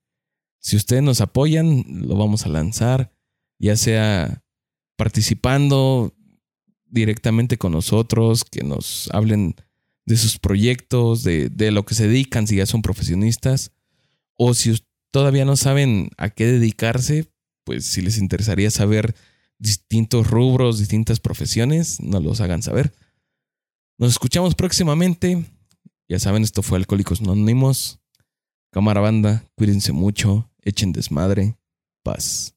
Si ustedes nos apoyan, lo vamos a lanzar, ya sea participando directamente con nosotros, que nos hablen de sus proyectos, de, de lo que se dedican, si ya son profesionistas, o si todavía no saben a qué dedicarse, pues si les interesaría saber distintos rubros, distintas profesiones, nos los hagan saber. Nos escuchamos próximamente. Ya saben, esto fue Alcohólicos Anónimos. Cámara banda, cuídense mucho, echen desmadre, paz.